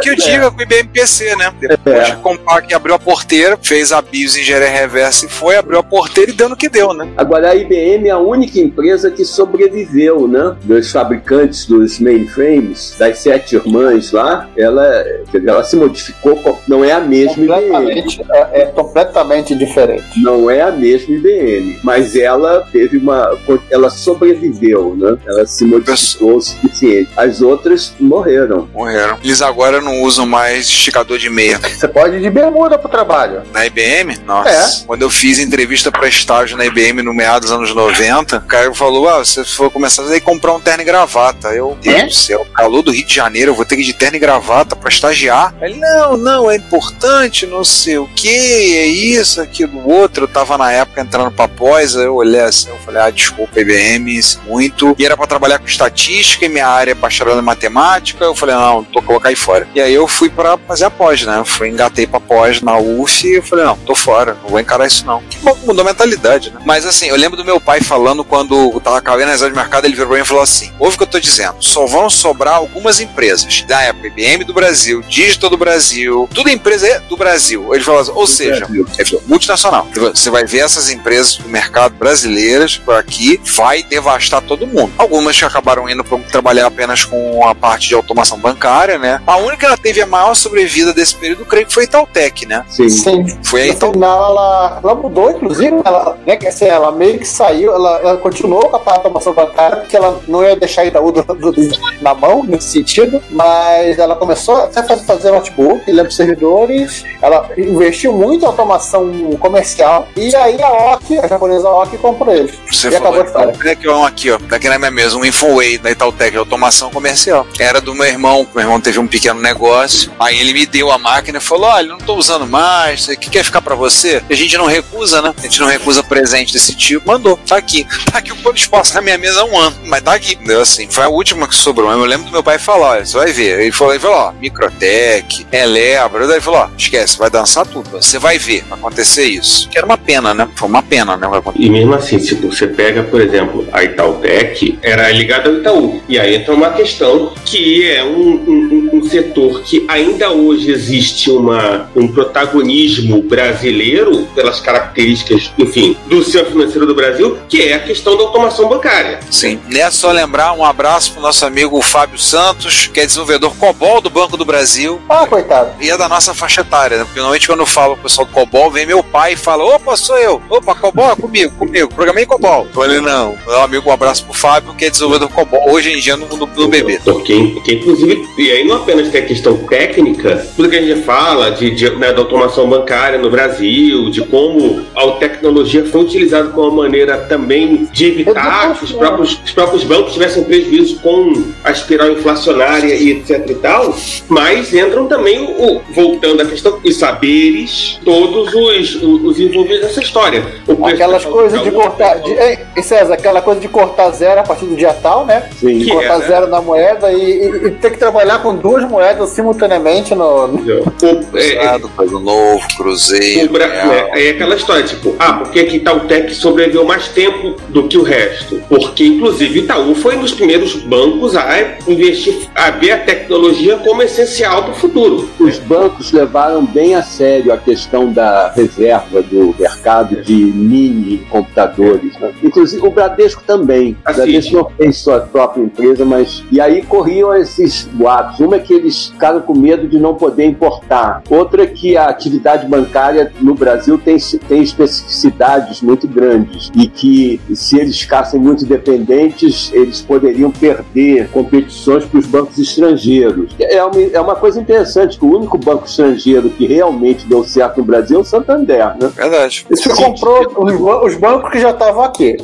que eu diga com o IBM PC, né? Depois é. de comprar que abriu a porteira, fez a BIOS engenharia reversa e foi, abriu a porteira e deu no que deu, né? Agora a IBM é a única empresa que sobreviveu, né? Dos fabricantes dos mainframes, das sete irmãs lá, ela, ela se modificou, não é a mesma completamente, IBM. É, é completamente diferente. Não é a mesma IBM, mas ela teve uma. Ela sobreviveu, né? Ela se modificou o suficiente. As outras morreram. Morreram. Eles agora não usam mais esticador de meia. Você pode ir de bermuda pro trabalho. Na IBM? Nossa. É. Quando eu fiz entrevista para estágio na IBM no meados dos anos 90, o cara falou: Ah, você for começar a comprar um terno e gravata. Eu, Deus é? do céu, calor do Rio de Janeiro, eu vou ter que ir de terno e gravata para estagiar. Ele, não, não, é importante, não sei o que, é isso, aquilo, outro. Eu tava na época entrando pra pós, eu olhei assim, eu falei: Ah, desculpa, IBM, muito. E era para trabalhar com estatística e minha área é bacharel em matemática. Eu falei: Não, tô colocar aí fora. E aí eu fui para fazer a pós, né? Eu fui, engatei pra pós na UF e eu falei: Não, tô fora, não vou encarar isso não. Que bom, mudou a mentalidade, né? Mas assim, eu lembro do meu pai falando quando eu tava cavando a reserva de mercado, ele virou pra mim e falou assim: ouve o que eu tô dizendo, só vão sobrar algumas empresas. Da época, IBM do Brasil, Digital do Brasil, tudo empresa é do Brasil. Ele falou assim, ou seja, é multinacional. Você vai ver essas empresas do mercado brasileiras por aqui, vai devastar todo mundo. Algumas que acabaram indo para trabalhar apenas com a parte de automação bancária, né? A única que ela teve a maior sobrevida desse período, creio que foi a Itautec, né? Sim. Sim. Foi a Itautec. ela, ela mudou, inclusive, ela, né, assim, ela meio que saiu, ela, ela continuou com a automação bancária, porque ela não ia deixar Itaú do, do, do, na mão, nesse sentido, mas ela começou a fazer, fazer notebook, lembra servidores, ela investiu muito em automação comercial, e aí a OC, a japonesa OC, comprou eles. Você e falou acabou a aqui, ó, aqui, ó, daqui na minha mesa, um Infoway da Itautec, automação comercial. Era do meu irmão, meu irmão irmão teve um pequeno negócio. Aí ele me deu a máquina e falou: Olha, não tô usando mais, o que quer ficar para você? A gente não recusa, né? A gente não recusa presente desse tipo. Mandou, tá aqui. Tá aqui o pano espaço na minha mesa há um ano, mas tá aqui. Deu assim, foi a última que sobrou. Eu lembro do meu pai falar: Olha, você vai ver. Ele falou, ele falou: Ó, Microtech, Elebra. Daí ele falou: Ó, esquece, vai dançar tudo. Você vai ver acontecer isso. Que era uma pena, né? Foi uma pena, né? E mesmo assim, se você pega, por exemplo, a Itautec, era ligada ao Itaú. E aí entra uma questão que é um, um, um setor que ainda hoje existe uma, um protagonismo brasileiro pelas características, enfim, do sistema financeiro do Brasil, que é a questão da automação bancária. Sim. Nessa só lembrar um abraço pro nosso amigo Fábio Santos, que é desenvolvedor COBOL do Banco do Brasil. Ah, coitado. E é da nossa faixa etária, né? Porque normalmente quando eu falo com o pessoal do COBOL, vem meu pai e fala: opa, sou eu. Opa, COBOL é comigo, comigo. Programei COBOL. Eu falei, não. Meu amigo, um abraço pro Fábio, que é desenvolvedor COBOL hoje em dia no, no, no bebê. Porque, porque, inclusive, e aí não apenas tem a questão técnica, tudo que a gente fala de, de né, da automação bancária no Brasil, de como a tecnologia foi utilizada como uma maneira também de evitar que os próprios, os próprios bancos tivessem prejuízo com a espiral inflacionária e etc e tal, mas entram também, o, voltando à questão, os saberes, todos os, os envolvidos nessa história. Aquelas coisas de cortar. De, ei, César, aquela coisa de cortar zero a partir do dia tal, né? Sim. De cortar é, né? zero na moeda e, e, e, ter que trabalhar com duas moedas simultaneamente no. no... O, é, é, coisa novo, cruzeiro. Bra... É, é, aquela história, tipo, ah, por que Itautec sobreviveu mais tempo do que o resto? Porque, inclusive, Itaú foi um dos primeiros bancos a investir, a ver a tecnologia como essencial para o futuro. Os bancos levaram bem a sério a questão da reserva do mercado de mini computadores. Né? Inclusive o Bradesco também. O Bradesco não fez sua própria empresa, mas. E aí corriam esses boatos. Uma é que eles ficaram com medo de não poder importar. Outra é que a atividade bancária no Brasil tem, tem especificidades muito grandes e que se eles ficassem muito dependentes, eles poderiam perder competições para os bancos estrangeiros. É uma, é uma coisa interessante que o único banco estrangeiro que realmente deu certo no Brasil é o Santander, né? Verdade. Você comprou os, os bancos que já estavam aqui.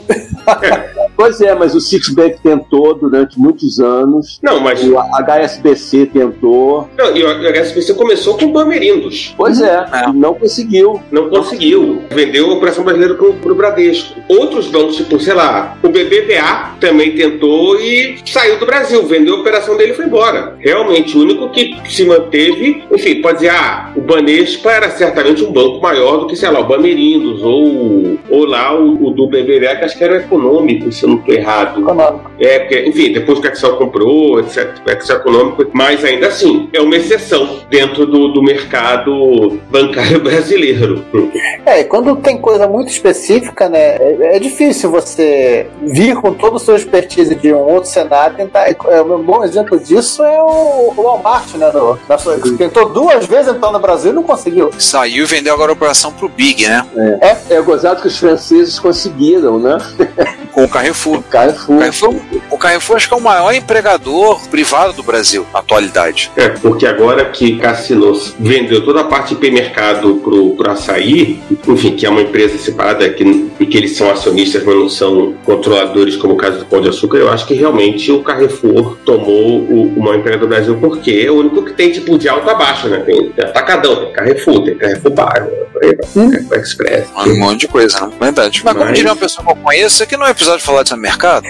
Pois é, mas o Citibank tentou durante muitos anos. Não, mas. O HSBC tentou. Não, e o HSBC começou com o Bamerindos. Pois é, é, não conseguiu. Não conseguiu. Vendeu a operação brasileira pro, pro Bradesco. Outros bancos, tipo, sei lá, o BBVA também tentou e saiu do Brasil. Vendeu a operação dele e foi embora. Realmente, o único que se manteve, enfim, pode dizer, ah, o Banespa era certamente um banco maior do que, sei lá, o Bamerindos ou, ou lá o, o do BBVA, que acho que era o econômico, se não estou errado. Econômico. É, porque, enfim, depois que o Excel comprou, etc., o Excel econômico, mas ainda assim, é uma exceção dentro do, do mercado bancário brasileiro. É, quando tem coisa muito específica, né, é, é difícil você vir com todo o seu expertise de um outro cenário tentar. É, um bom exemplo disso é o, o Walmart, né? No, na, tentou duas vezes entrar no Brasil e não conseguiu. Saiu e vendeu agora a operação pro Big, né? É, é, é gozado que os franceses conseguiram, né? com o Carrefour. Carrefour. Carrefour. O Carrefour acho que é o maior empregador privado do Brasil na atualidade. É, porque agora que Cassinos vendeu toda a parte de mercado pro, pro Açaí, enfim, que é uma empresa separada que, e que eles são acionistas, mas não são controladores, como o caso do Pão de Açúcar, eu acho que realmente o Carrefour tomou o, o maior empregador do Brasil, porque é o único que tem tipo de alto a baixo, né? Tem, tem Atacadão, tem Carrefour, tem Carrefour Bar, hum. Carrefour Express. Um monte de coisa, né? Verdade. Mas, mas como diria uma pessoa que eu conheço, aqui não é episódio de falar de mercado?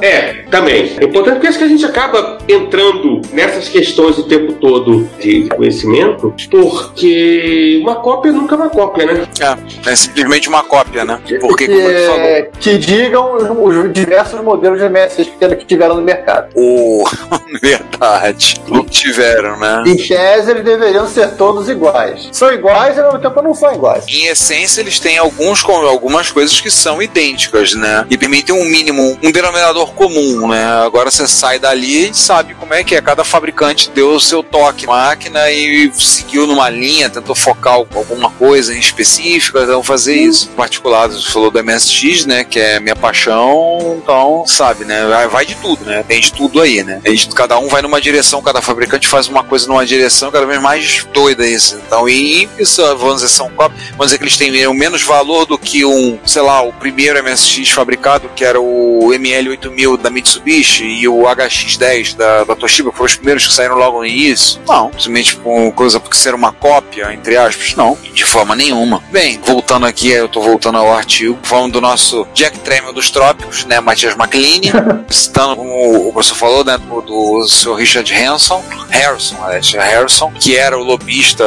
é, também. É importante porque acho que a gente acaba entrando nessas questões o tempo todo de conhecimento, porque uma cópia nunca é uma cópia, né? É, é simplesmente uma cópia, né? Porque, como você falou. Que digam os, os diversos modelos de MSX que tiveram no mercado. Oh, verdade. Não tiveram, né? Em tese, eles deveriam ser todos iguais. São iguais e ao mesmo tempo não são iguais. Em essência, eles têm alguns, algumas coisas que são idênticas, né? E permitem um mínimo, um denominador comum, né? Agora você sai dali e sabe como é que é. Cada fabricante deu o seu toque na máquina e seguiu numa linha, tentou focar alguma coisa em específica, então fazer isso. Em particular, você falou do MSX, né? Que é minha paixão, então, sabe, né? Vai de tudo, né? Tem de tudo aí, né? Tem de, cada um vai numa direção, cada fabricante faz uma coisa numa direção, cada vez mais doida isso. Então, e isso, vamos dizer, são vamos dizer que eles têm menos valor do que um, sei lá, o primeiro MSX fabricado, que era o ML8000 da Mitsubishi e o HX10 da, da Toshiba, foram os primeiros que saíram logo no início? Não. Simplesmente por coisa porque ser uma cópia, entre aspas? Não. De forma nenhuma. Bem, voltando aqui, eu tô voltando ao artigo, falando do nosso Jack Tramiel dos Trópicos, né? Matias McLean, citando, como o professor falou, né? Do, do Sr. Richard Hanson, Harrison, Harrison, que era o lobista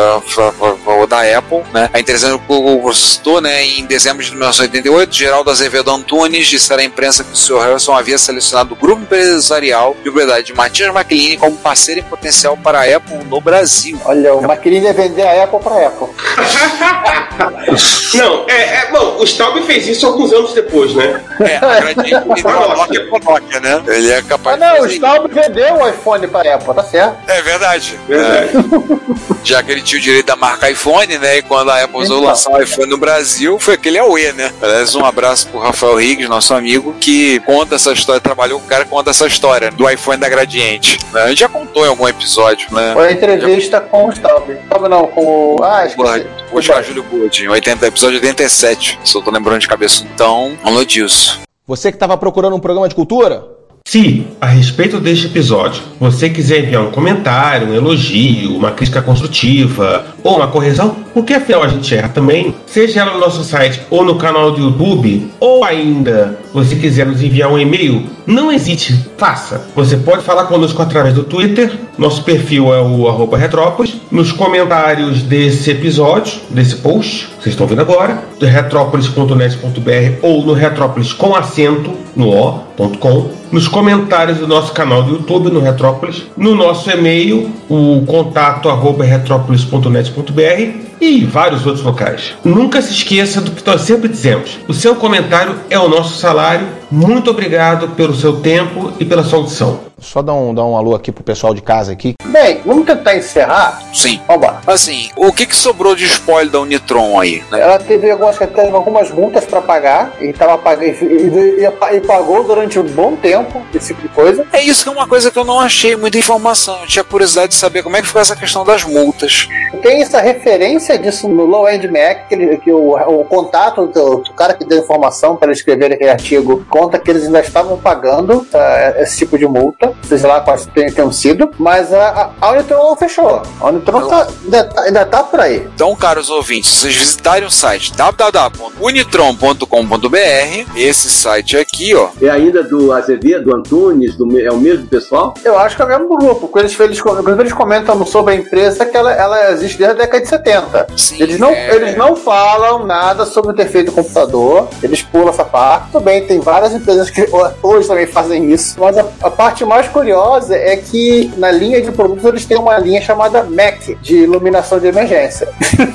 da Apple, né? A interessante que o citou, né? Em dezembro de 1988, Geraldo Azevedo Antunes disse à imprensa que o Sr. Harrison havia selecionado o grupo empresarial de propriedade de Matias McLean como parceiro em potencial para a Apple no Brasil. Olha, o McLean ia vender a Apple para a Apple. Não, é, é, bom, o Staub fez isso alguns anos depois, né? É, a Nokia, né? Ele é capaz ah, não, o Staub vendeu o iPhone para a Apple, tá certo. É verdade. verdade. É. Já que ele tinha o direito da marca iPhone, né? E quando a Apple usou lançar o iPhone no Brasil, foi aquele Aue, né? Aliás, um abraço pro Rafael Riggs, nosso amigo, que conta essa história, trabalhou com o cara conta essa história do iPhone da Gradiente. Né? A gente já contou em algum episódio, né? Foi a entrevista já... com o Staub. Staub não, com o. Ah, esqueci. Vou chamar Júlio Gold, 80, episódio 87, se eu tô lembrando de cabeça. Então, falou disso. Você que estava procurando um programa de cultura? Se, a respeito deste episódio, você quiser enviar um comentário, um elogio, uma crítica construtiva ou uma correção, porque afinal a gente erra também, seja ela no nosso site ou no canal do YouTube, ou ainda você quiser nos enviar um e-mail, não hesite, faça. Você pode falar conosco através do Twitter, nosso perfil é o arroba Retrópolis, nos comentários desse episódio, desse post, vocês estão vendo agora, retrópolis.net.br ou no retrópolis com acento no o.com, nos comentários do nosso canal do YouTube no Retrópolis, no nosso e-mail, o contato arroba e vários outros locais. Nunca se esqueça do que nós sempre dizemos: o seu comentário é o nosso salário. Muito obrigado pelo seu tempo e pela sua audição. Só dar um, dar um alô aqui pro pessoal de casa aqui. Bem, vamos tentar encerrar? Sim. Vamos lá. Assim, o que, que sobrou de spoiler da Unitron aí? Né? Ela teve algumas, teve algumas multas para pagar e, tava pagando, e, e, e, pagou durante um bom tempo esse tipo de coisa. É isso que é uma coisa que eu não achei muita informação. Eu tinha curiosidade de saber como é que ficou essa questão das multas. Tem essa referência disso no Low End Mac, que, ele, que o, o contato do, do, cara que deu informação para escrever aquele artigo conta que eles ainda estavam pagando uh, esse tipo de multa seja lá quais tenham sido, mas a, a Unitron fechou. A Unitron tá, ainda, ainda tá por aí. Então, caros ouvintes, se vocês visitarem o site www.unitron.com.br, esse site aqui, ó. É ainda do Azevedo, do Antunes, do, é o mesmo pessoal? Eu acho que é o mesmo grupo. Quando eles, eles, quando eles comentam sobre a empresa, que ela, ela existe desde a década de 70. Sim, eles, não, é... eles não falam nada sobre ter feito computador, eles pulam essa parte. Tudo bem, tem várias empresas que hoje também fazem isso, mas a, a parte mais curiosa é que na linha de produtos eles têm uma linha chamada MAC, de iluminação de emergência.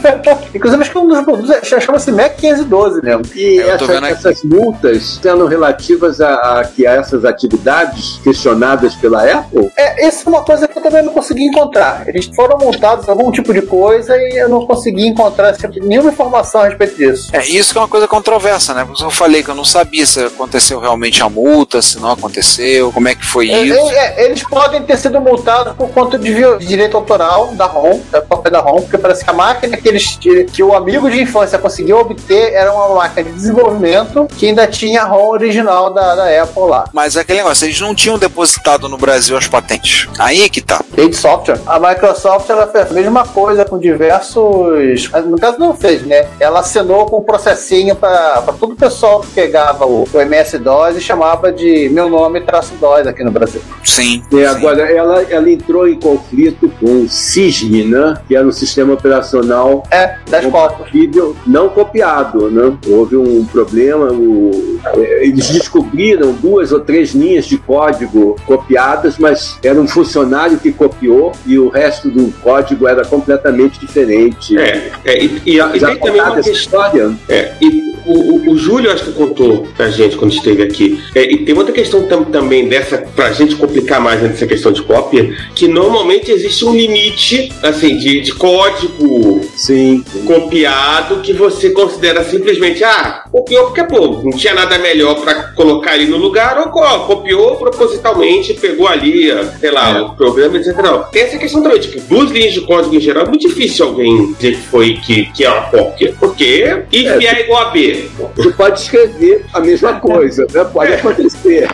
Inclusive, acho que um dos produtos é, chama-se MAC 512 mesmo. E essa, essas multas sendo relativas a, a, que a essas atividades questionadas pela Apple? É, essa é uma coisa que eu também não consegui encontrar. Eles foram multados algum tipo de coisa e eu não consegui encontrar nenhuma informação a respeito disso. É, isso que é uma coisa controversa, né? Porque eu falei que eu não sabia se aconteceu realmente a multa, se não aconteceu, como é que foi é, isso. É, eles podem ter sido multados por conta de, de direito autoral da ROM, da própria da ROM, porque parece que a máquina que eles que o amigo de infância conseguiu obter era uma máquina de desenvolvimento que ainda tinha a ROM original da, da Apple lá. Mas aquele negócio, eles não tinham depositado no Brasil as patentes. Aí é que tá. de software. A Microsoft ela fez a mesma coisa com diversos. No caso, não fez, né? Ela assinou com um processinho para todo o pessoal que pegava o, o MS-DOS e chamava de meu nome traço DOS aqui no Brasil. Sim. E agora, ela, ela entrou em conflito com o SISM, né? Que era um sistema operacional. É, das cópias. Não copiado, né? Houve um problema. O, eles descobriram duas ou três linhas de código copiadas, mas era um funcionário que copiou e o resto do código era completamente diferente. É, é e, e, e tem também uma questão, história. É, e o, o, o, Júlio acho que contou pra gente quando esteve aqui. É, e tem outra questão tam, também dessa, pra gente complicar mais nessa questão de cópia, que normalmente existe um limite, assim, de, de código Sim. copiado que você considera simplesmente, ah, copiou porque, pô, não tinha nada melhor para colocar ali no lugar, ou ó, copiou propositalmente, pegou ali, sei lá, é. o programa, etc. Não. Tem essa questão também, tipo, duas linhas de código em geral, é muito difícil alguém dizer que foi que, que é uma cópia. Porque if é, é igual a B. Você pode escrever a mesma coisa, né? Pode é. acontecer.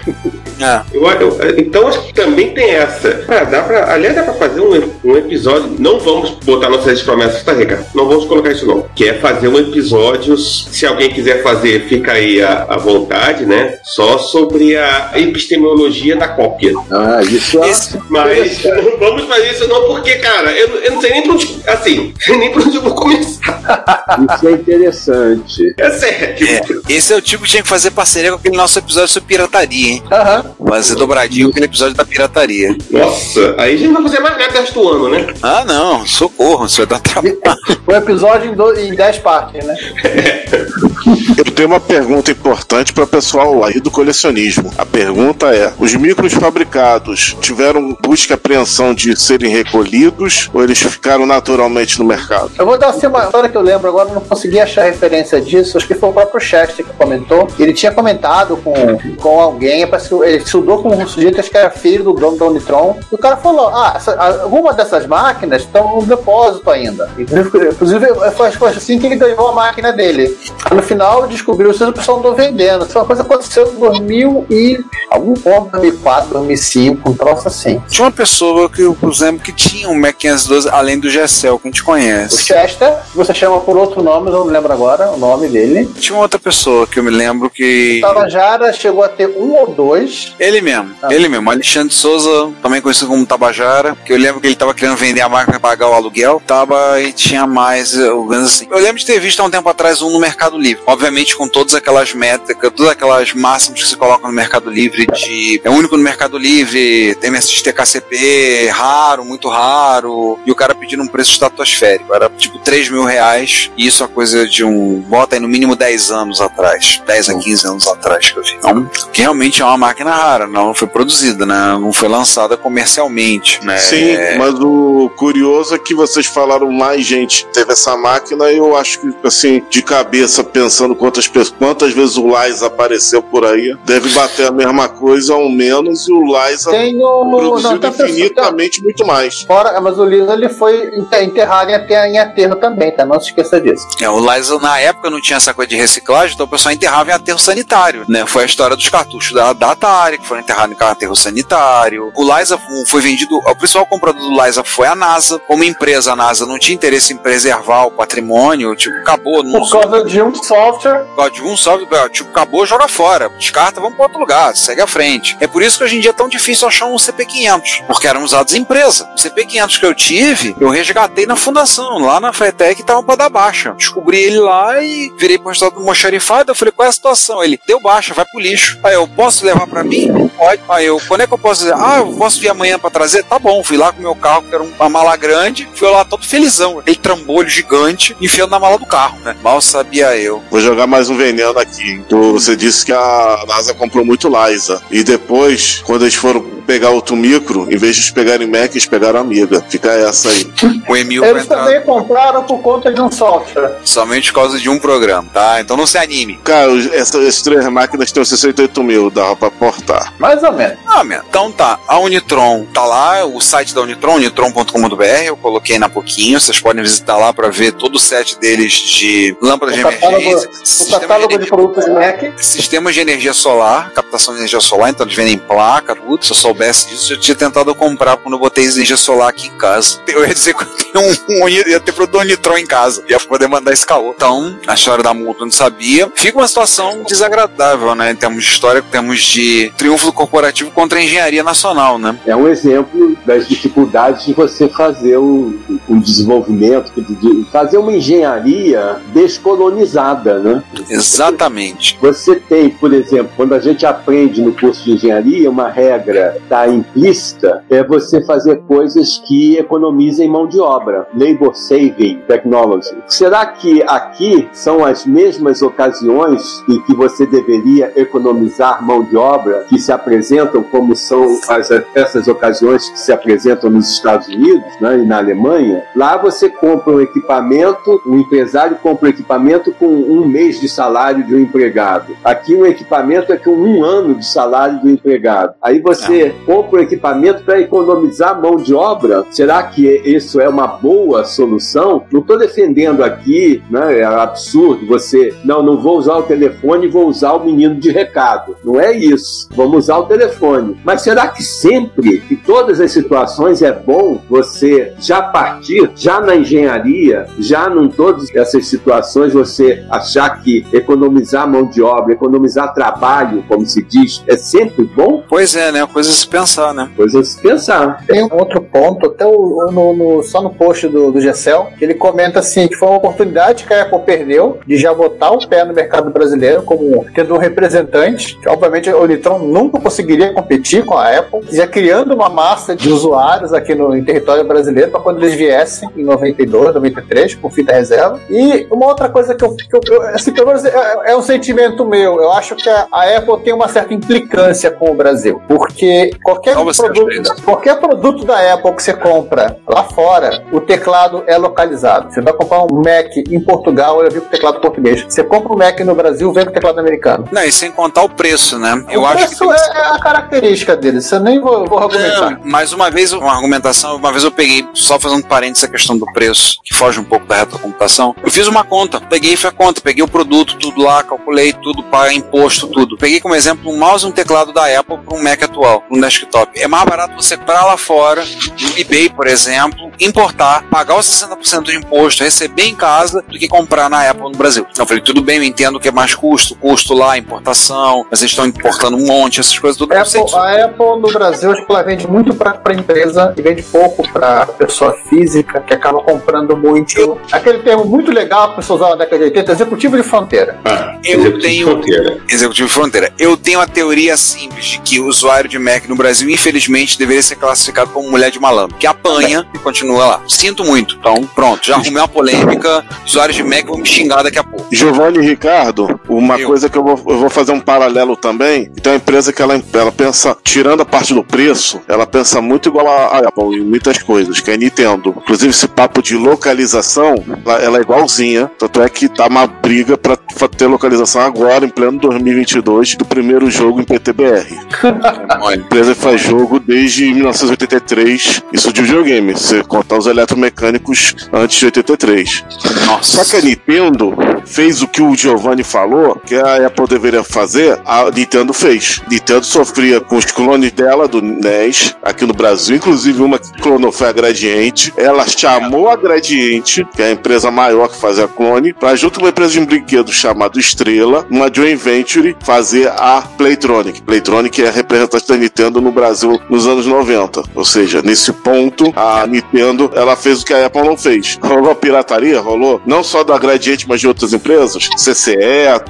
É. Eu, eu, então acho que também tem essa. Ah, dá pra, aliás, dá pra fazer um, um episódio. Não vamos botar nossas promessas, tá, Ricardo? Não vamos colocar isso, não. Que é fazer um episódio. Se alguém quiser fazer, fica aí à, à vontade, né? Só sobre a epistemologia da cópia. Ah, isso é. Mas não vamos fazer isso, não, porque, cara, eu, eu não sei nem pra onde. Assim, nem pra onde eu vou começar. Isso é interessante. É sério. É, esse é o tipo que tinha que fazer parceria com aquele nosso episódio sobre pirataria, hein? Aham. Fazer dobradinho aquele episódio da pirataria. Nossa, aí a gente não vai fazer mais nada resto do ano, né? Ah, não, socorro, isso vai dar trabalho. o episódio em 10 partes, né? Eu tenho uma pergunta importante para o pessoal aí do colecionismo. A pergunta é: os micros fabricados tiveram busca e apreensão de serem recolhidos ou eles ficaram naturalmente no mercado? Eu vou dar assim, uma história que eu lembro agora, não consegui achar referência disso. Acho que foi o próprio Chester que comentou. Ele tinha comentado com, com alguém, parece que ele estudou com um sujeito que era filho do dono da Unitron. E o cara falou: Ah, essa, alguma dessas máquinas estão no depósito ainda. Inclusive, foi assim que ele ganhou a máquina dele. No final, descobriu que o pessoal andou vendendo. Isso é uma coisa que aconteceu em 2000 e algum ponto, 2004, 2005, um troço assim. Tinha uma pessoa que, por exemplo, que tinha um Mac 512 além do Gessel, que a gente conhece. O Chester, você chama por outro nome, eu não me lembro agora o nome dele. Tinha uma outra pessoa que eu me lembro que. O Tabajara chegou a ter um ou dois. Ele mesmo, ah. ele mesmo. Alexandre Souza, também conhecido como Tabajara, que eu lembro que ele tava querendo vender a marca para pagar o aluguel. Tava e tinha mais, assim. Eu lembro de ter visto há um tempo atrás um no Mercado Livre. Obviamente com todas aquelas métricas, todas aquelas máximas que se colocam no Mercado Livre de é único no Mercado Livre, tem MSX TKCP, raro, muito raro, e o cara pedindo um preço estratosférico. Era tipo 3 mil reais, e isso é coisa de um. Bota aí no mínimo 10 anos atrás. 10 a 15 anos atrás que eu vi. Então, que realmente é uma máquina rara, não foi produzida, né? Não foi lançada comercialmente, né? Sim, é... mas o curioso é que vocês falaram mais gente teve essa máquina, e eu acho que, assim, de cabeça, pensando quantas, quantas vezes o Lais apareceu por aí, deve bater a mesma coisa ou menos, e o Liza produziu não, tá infinitamente muito mais. Fora, mas o Liza ele foi enterrado em aterro também, tá? Não se esqueça disso. É, o Liza na época não tinha essa coisa de reciclagem, então o pessoal enterrava em aterro sanitário, né? Foi a história dos cartuchos da, da Atari, que foram enterrados em aterro sanitário. O Liza foi vendido, o principal comprador do Liza foi a NASA. Como empresa, a NASA não tinha interesse em preservar o patrimônio, tipo, acabou. Por causa de um software. Por causa de um software, tipo, acabou, joga fora. Descarta, vamos para outro lugar, segue à frente. É por isso que hoje em dia é tão difícil achar um CP500, porque eram usados em empresa. O CP500 que eu tive, eu resgatei na fundação, lá na FETEC tava para dar baixa. Descobri ele lá e virei pro estado do moxarifado. Eu falei, qual é a situação? Ele, deu baixa, vai pro lixo. Aí eu, posso levar para mim? Pode. Aí eu, quando é que eu posso dizer? Ah, eu posso vir amanhã para trazer? Tá bom. Fui lá com meu carro, que era uma mala grande, fui lá todo felizão. Aquele trambolho gigante, enfiando na mala do carro, né? Mal sabia eu. Vou jogar mais um veneno aqui. Você disse que a NASA comprou muito Liza. E depois, quando eles foram pegar outro micro, em vez de pegarem Mac, eles pegaram Amiga. Fica essa aí. O Emil Eles também compraram por conta de um software. Somente por causa de um programa, tá? Então não se anime. Cara, essa, essas três máquinas têm 68 mil, dava pra portar. Mais ou menos. Ah, menos. Então tá, a Unitron tá lá, o site da Unitron, unitron.com.br, eu coloquei na pouquinho, vocês podem visitar lá pra ver todo o set deles de lâmpadas de emergência. O catálogo de, de produtos de Mac. Sistemas de energia solar, captação de energia solar, então eles vendem placa, tudo, se eu soubesse disso, eu tinha tentado comprar quando eu botei energia solar aqui em casa. Eu ia dizer que eu tenho um, um ia ter produto Nitron em casa, ia poder mandar esse caô. Então, a história da multa eu não sabia. Fica uma situação desagradável, né, em termos de história, em termos de triunfo do corporativo contra a engenharia nacional, né? É um exemplo das dificuldades de você fazer o, o desenvolvimento, de fazer uma engenharia descolonizada, né? Exatamente. Você tem, por exemplo, quando a gente aprende no curso de engenharia uma regra está implícita é você fazer coisas que economizem mão de obra, labor saving technology. Será que aqui são as mesmas ocasiões em que você deveria economizar mão de obra que se apresentam como são as, essas ocasiões que se apresentam nos Estados Unidos né, e na Alemanha? Lá você compra um equipamento, um empresário compra um equipamento com um mês de salário de um empregado. Aqui um equipamento é com um ano de salário do empregado. Aí você compra um equipamento para economizar mão de obra. Será que isso é uma boa solução? Não estou defendendo aqui, né, é absurdo você, não, não vou usar o telefone, vou usar o menino de recado. Não é isso. Vamos usar o telefone. Mas será que sempre, em todas as situações, é bom você já partir, já na engenharia, já em todas essas situações, você achar que economizar mão de obra, economizar trabalho, como se diz, é sempre bom? Pois é, né? Coisa a se pensar, né? Coisa a se pensar. Tem um outro ponto, até o, no, no, só no post do, do Gessel, que ele comenta assim, que foi uma oportunidade que a Apple perdeu de já botar o pé no mercado brasileiro como tendo um representante, obviamente o Nitron nunca conseguiria competir com a Apple, já criando uma massa de usuários aqui no em território brasileiro para quando eles viessem em 92, 93, com fita reserva. E uma outra coisa que eu, que eu assim, pelo menos é, é, um sentimento meu, eu acho que a, a, Apple tem uma certa implicância com o Brasil, porque qualquer produto, qualquer produto da Apple que você compra lá fora, o teclado é localizado. Você vai comprar um Mac em Portugal, ele vem com teclado português. Você compra um Mac no Brasil, vem com teclado americano. Não, e sem contar o preço, né? Eu o acho preço que é a característica dele. Você nem vou, vou argumentar. Não, mas uma vez, uma argumentação, uma vez eu peguei, só fazendo parênteses a questão do preço, que foge um pouco da retrocomputação. Eu fiz uma conta, peguei e foi a conta, peguei o produto, tudo lá, calculei tudo, para imposto, tudo. Peguei como exemplo um mouse e um teclado da Apple para um Mac atual, um desktop. É mais barato você comprar lá fora, no eBay, por exemplo, importar, pagar os 60% de imposto, receber em casa, do que comprar na Apple no Brasil. Eu falei, tudo bem, eu entendo que é mais custo, custo lá, importação, mas eles estão importando um monte, essas coisas tudo. Apple, a Apple no Brasil, acho que ela vende muito para empresa e vende pouco para pessoa física, que acaba comprando muito. Aquele termo muito legal que a pessoa usava na década de 80, executivo de fronteira. Ah, eu executivo tenho. De fronteira. Executivo de fronteira. Eu tenho a teoria simples de que o usuário de Mac no Brasil, infelizmente, deveria ser classificado como mulher de malandro, que apanha e continua lá. Sinto muito. Então, pronto, já arrumei uma polêmica. Usuários de Mac vão me xingar daqui a pouco. Giovanni e Ricardo, uma eu. coisa que eu vou, eu vou fazer um paralelo também. Então, a empresa que ela, ela pensa, tirando a parte do preço, ela pensa muito igual a Apple em muitas coisas, que é a Nintendo. Inclusive, esse papo de localização, ela, ela é igualzinha. Tanto é que tá uma briga para ter localização agora, em pleno 2022, do primeiro jogo em PTBR. a empresa faz jogo desde 1983, isso de videogame, se contar os eletromecânicos antes de 83. Nossa. Só que a Nintendo fez o que o Giovanni falou, que a Apple deveria fazer, a Nintendo fez. Nintendo sofria com os clones dela do NES, aqui no Brasil, inclusive uma que clonou foi a Gradiente. Ela chamou a Gradiente, que é a empresa maior que fazia clone, para junto com uma empresa de brinquedos chamada Estrela, uma joint venture, fazer a Playtronic. Playtronic é a representante da Nintendo no Brasil nos anos 90. Ou seja, nesse ponto, a Nintendo ela fez o que a Apple não fez. Rolou pirataria, rolou não só da Gradiente, mas de outras empresas. CCE,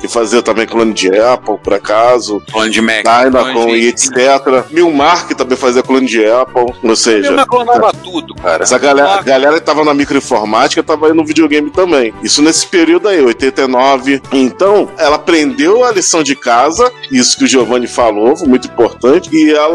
que fazia também clone de Apple, por acaso. Clone de Mac. Dynacon e etc. Milmar, que também fazia clone de Apple. Ou seja. Milmar clonava tudo, cara. Essa galera, galera que tava na microinformática tava aí no videogame também. Isso nesse período aí, 89. Então, ela aprendeu a lição de casa, isso que o Giovanni falou, foi muito importante, e ela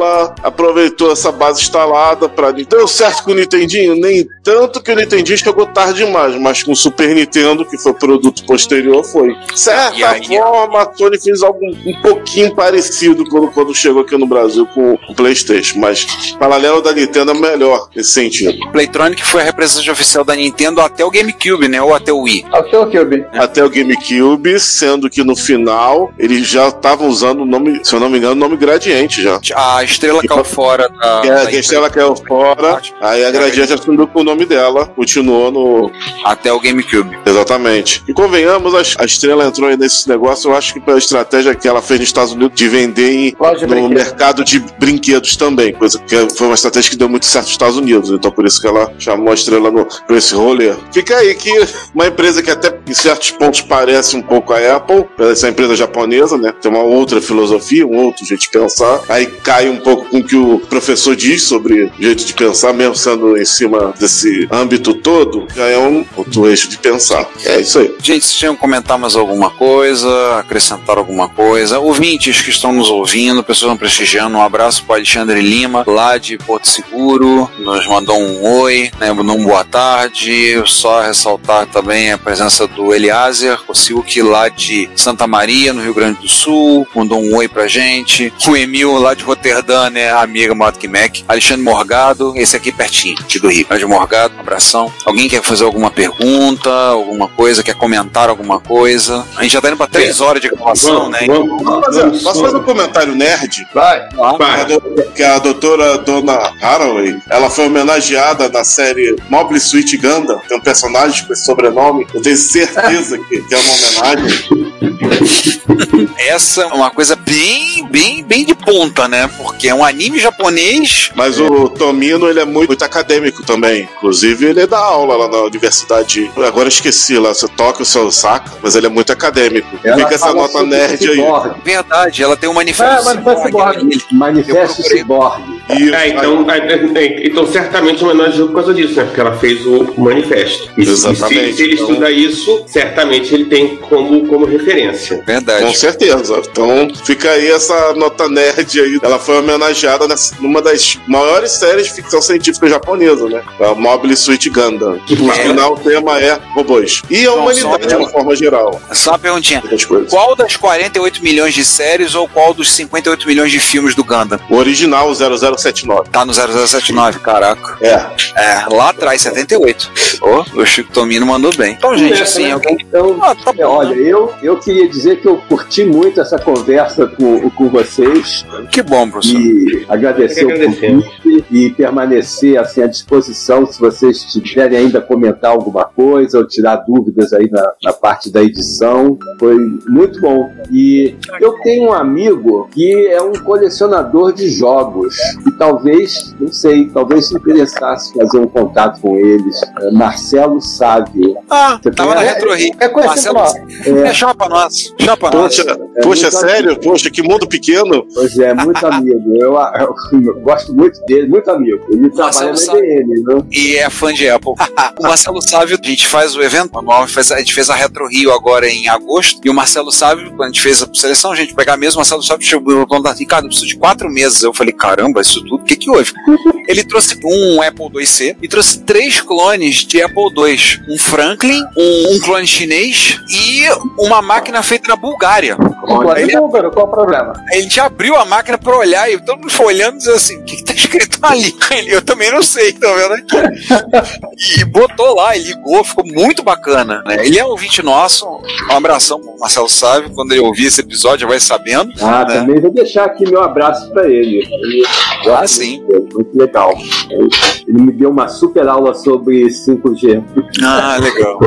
aproveitou essa base instalada para Deu certo com o Nintendinho? Nem tanto que o Nintendinho chegou tarde demais, mas com o Super Nintendo, que foi o produto posterior, foi. Certa aí, forma, a Sony fez algo um pouquinho parecido quando, quando chegou aqui no Brasil com o PlayStation, mas paralelo da Nintendo é melhor nesse sentido. Playtronic foi a representação oficial da Nintendo até o GameCube, né? Ou até o Wii? Até o Cube. Até o GameCube, sendo que no final eles já estavam usando o nome, se eu não me engano, o nome Gradiente já. A estrela caiu fora da. É, a estrela caiu fora, aí a Gradiente assumiu com o nome dela, continuou no. Até o GameCube. Exatamente. E convenhamos a, a estrela entrou aí nesse negócio, eu acho que pela estratégia que ela fez nos Estados Unidos de vender em, de no brinquedos. mercado de brinquedos também, coisa que foi uma estratégia que deu muito certo nos Estados Unidos, então por isso que ela chamou a estrela no, pra esse rolê. Fica aí que uma empresa que até em certos pontos parece um pouco a Apple, essa empresa japonesa, né? Tem uma outra filosofia, um outro jeito de pensar, aí cai um pouco com o que o professor diz sobre jeito de pensar, mesmo sendo em cima desse âmbito todo, já é um outro eixo de pensar. É isso aí. Gente, se tinham comentar mais alguma coisa, acrescentar alguma coisa, ouvintes que estão nos ouvindo, pessoas prestigiando, um abraço para Alexandre Lima, lá de Porto Seguro, nos mandou um oi, né, um boa tarde, só ressaltar também a presença do Eliázer Kosiuk, lá de Santa Maria, no Rio Grande do Sul, mandou um oi pra gente, o Emil, lá de Roterdã, né, amiga que Mac, Alexandre Morgado, esse aqui pertinho, aqui do Rio, de Morgado, um abração. Alguém quer fazer alguma pergunta, alguma coisa, quer comentar alguma coisa? A gente já tá indo pra três horas de gravação, né? Vamos, Posso fazer, posso fazer um comentário nerd? Vai. Do- Que a doutora Dona Haraway, ela foi homenageada na série Mobile Suit Gundam. Tem um personagem com esse sobrenome. Eu tenho certeza que, que é uma homenagem. Essa é uma coisa bem, bem, bem de ponta, né? Porque é um anime japonês. Mas o Tomino, ele é muito, muito acadêmico também. Inclusive, ele dá aula lá na universidade. Agora eu esqueci lá, você toca o seu saco, mas ele é muito acadêmico. Ela Fica essa nota nerd aí. Verdade, ela tem um manifesto. É, manifesto ciborgue. Manifesto. Ciborgue. E, É, então, é, é, é, então certamente homenageou por causa disso, né? Porque ela fez o manifesto. E, se- Exatamente, se, se ele então- estuda isso, certamente ele tem como, como referência. Com Verdade. certeza. Então fica aí essa nota nerd aí. Ela foi homenageada nessa- numa das maiores séries de ficção científica japonesa, né? A Mobile Suit Gundam. Afinal, o tema é robôs. E a Não, humanidade de uma forma geral. Só uma perguntinha. Qual das 48 milhões de séries ou qual dos 58 milhões de filmes do Gundam? O original, o 0079. Tá no 0079, caraca. É. É, lá atrás, 78. Ô, o Chico Tomino mandou bem. Então, gente, Nessa, assim, né? alguém. Então, Ah, tá é, bom. olha, eu, eu queria dizer que eu curti muito essa conversa com, com vocês Que bom, professor. e agradecer o que convite e permanecer assim à disposição se vocês tiverem ainda comentar alguma coisa ou tirar dúvidas aí na, na parte da edição. Foi muito bom. E eu tenho um amigo que é um colecionador de jogos e talvez, não sei, talvez se interessasse fazer um contato com eles. É Marcelo Sávio. Ah, Você tava na? Retro Rio. É conhecido Marcelo, lá. é, chama pra nós. Chama pra nós. Poxa, É poxa, sério? Poxa, que mundo pequeno. Pois é, muito amigo. Eu, eu gosto muito dele, muito amigo. Ele trabalha na Marcelo IBM, né? E é fã de Apple. o Marcelo Sávio, a gente faz o evento anual, a gente fez a Retro Rio agora em agosto. E o Marcelo Sávio, quando a gente fez a seleção, a gente pegar mesmo, o Marcelo Sávio chegou e falou assim: cara, eu preciso de quatro meses. Eu falei: caramba, isso tudo, o que que houve? Ele trouxe um Apple IIc e trouxe três clones de Apple II: um Franklin, um, um clone chinês e uma máquina feita na Bulgária. Ele- qual o problema? A gente abriu a máquina pra olhar e todo mundo foi olhando e dizendo assim: o que, que tá escrito ali? Ele, eu também não sei, tá vendo aqui? E botou lá, e ligou, ficou muito bacana. Né? Ele é um ouvinte nosso, um abração pro Marcelo Sávio. Quando ele ouvir esse episódio, vai sabendo. Ah, né? também vou deixar aqui meu abraço pra ele. Ele Ah, sim. muito muito legal. Ele, me deu uma super aula sobre 5G. Ah, legal.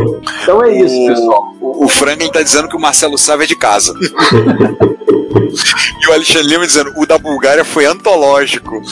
Então é isso, O- pessoal. O, o Franklin tá dizendo que o Marcelo Sávio é de casa. E o Alexandre Lima dizendo, o da Bulgária foi antológico.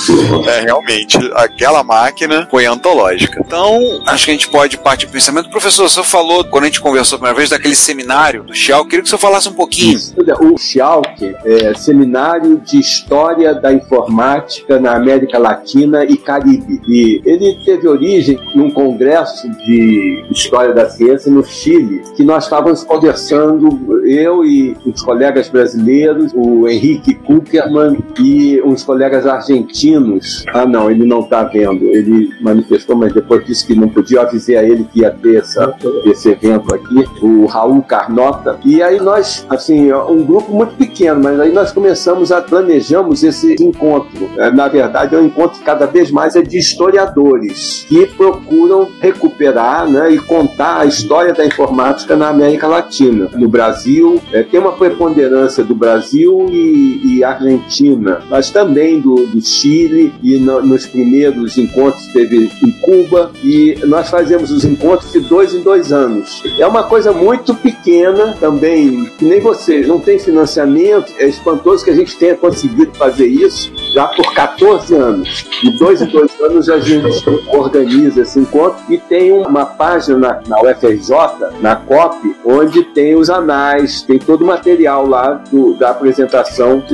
É, realmente, aquela máquina foi antológica. Então, acho que a gente pode partir do pensamento. Professor, o senhor falou, quando a gente conversou a primeira vez, daquele seminário do Xiao, queria que o senhor falasse um pouquinho. O Schalke é Seminário de História da Informática na América Latina e Caribe. E ele teve origem num congresso de História da Ciência no Chile, que nós estávamos conversando, eu e os colegas brasileiros, o Henrique Kuckerman e uns colegas argentinos. Ah, não, ele não está vendo. Ele manifestou, mas depois disse que não podia. Eu avisei a ele que ia ter essa, esse evento aqui, o Raul Carnota. E aí nós, assim, um grupo muito pequeno, mas aí nós começamos a planejamos esse encontro. É, Na verdade, é um encontro que cada vez mais é de historiadores que procuram recuperar né, e contar a história da informática na América Latina, no Brasil é, tem uma preponderância do Brasil e, e Argentina, mas também do, do Chile e no, nos primeiros encontros teve em Cuba e nós fazemos os encontros de dois em dois anos. É uma coisa muito pequena também, que nem vocês, não tem financiamento, é espantoso que a gente tenha conseguido fazer isso já por 14 anos. De dois em dois anos a gente organiza esse encontro e tem uma página na, na UFRJ, na COP, onde tem os anais, tem todo o material lá do, da apresentação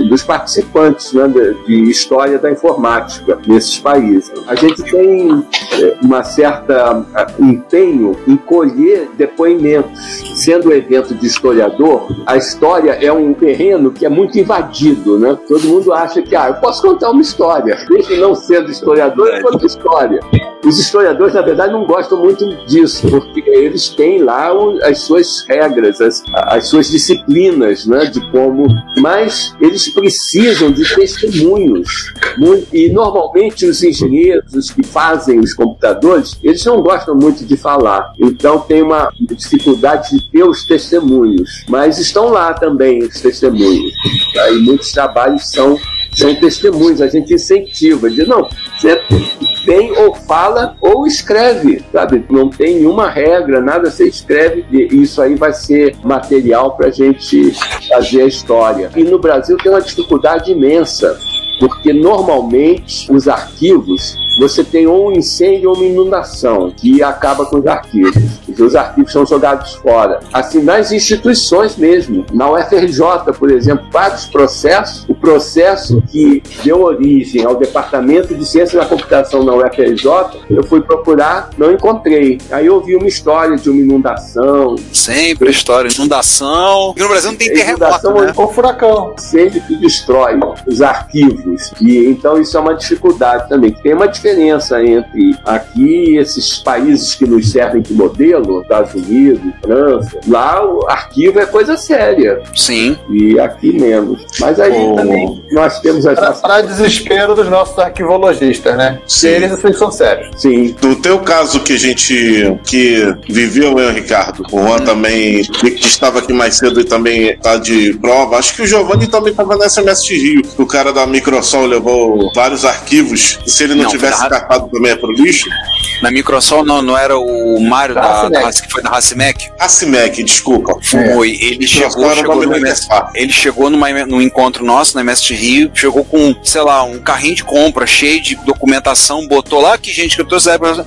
dos participantes né, de, de história da informática nesses países. A gente tem é, uma certa empenho em colher depoimentos. Sendo um evento de historiador, a história é um terreno que é muito invadido, né? Todo mundo acha que, ah, eu posso contar uma história, mesmo não sendo historiador, eu conto história. Os historiadores, na verdade, não gostam muito disso, porque eles têm lá as suas regras, as, as suas disciplinas, né, de como. Mas eles precisam de testemunhos. E normalmente os engenheiros, os que fazem os computadores, eles não gostam muito de falar. Então tem uma dificuldade de ter os testemunhos. Mas estão lá também os testemunhos. E muitos trabalhos são são testemunhos, a gente incentiva, diz, não, você vem ou fala ou escreve, sabe? Não tem nenhuma regra, nada, você escreve e isso aí vai ser material para a gente fazer a história. E no Brasil tem uma dificuldade imensa, porque normalmente os arquivos você tem ou um incêndio ou uma inundação que acaba com os arquivos. Os arquivos são jogados fora. Assim, nas instituições mesmo. Na UFRJ, por exemplo, vários processos, o processo que deu origem ao Departamento de Ciência da Computação na UFRJ, eu fui procurar, não encontrei. Aí eu vi uma história de uma inundação. Sempre história, inundação. E no Brasil não tem terremoto, né? ou furacão. Sempre que destrói os arquivos. E então isso é uma dificuldade também. Tem uma diferença entre aqui e esses países que nos servem de modelo, Estados Unidos, França. Lá o arquivo é coisa séria. Sim. E aqui menos. Mas aí oh. também nós temos as Para nossas... desespero dos nossos arquivologistas, né? Sim. Eles assim, são sérios. Sim. Do teu caso que a gente que viveu, eu, Ricardo, o Juan hum. também, que estava aqui mais cedo e também está de prova. Acho que o Giovanni também estava nessa MS Rio. O cara da Microsoft levou vários arquivos. Se ele não, não tivesse descartado também é pro lixo? Na Microsoft não, não era o Mário da, da, que foi da Racimec? Racimec, desculpa. Foi. É. Ele chegou, chegou no MS, ele chegou numa, num encontro nosso na MST Rio, chegou com, sei lá, um carrinho de compra cheio de documentação, botou lá que gente que eu tô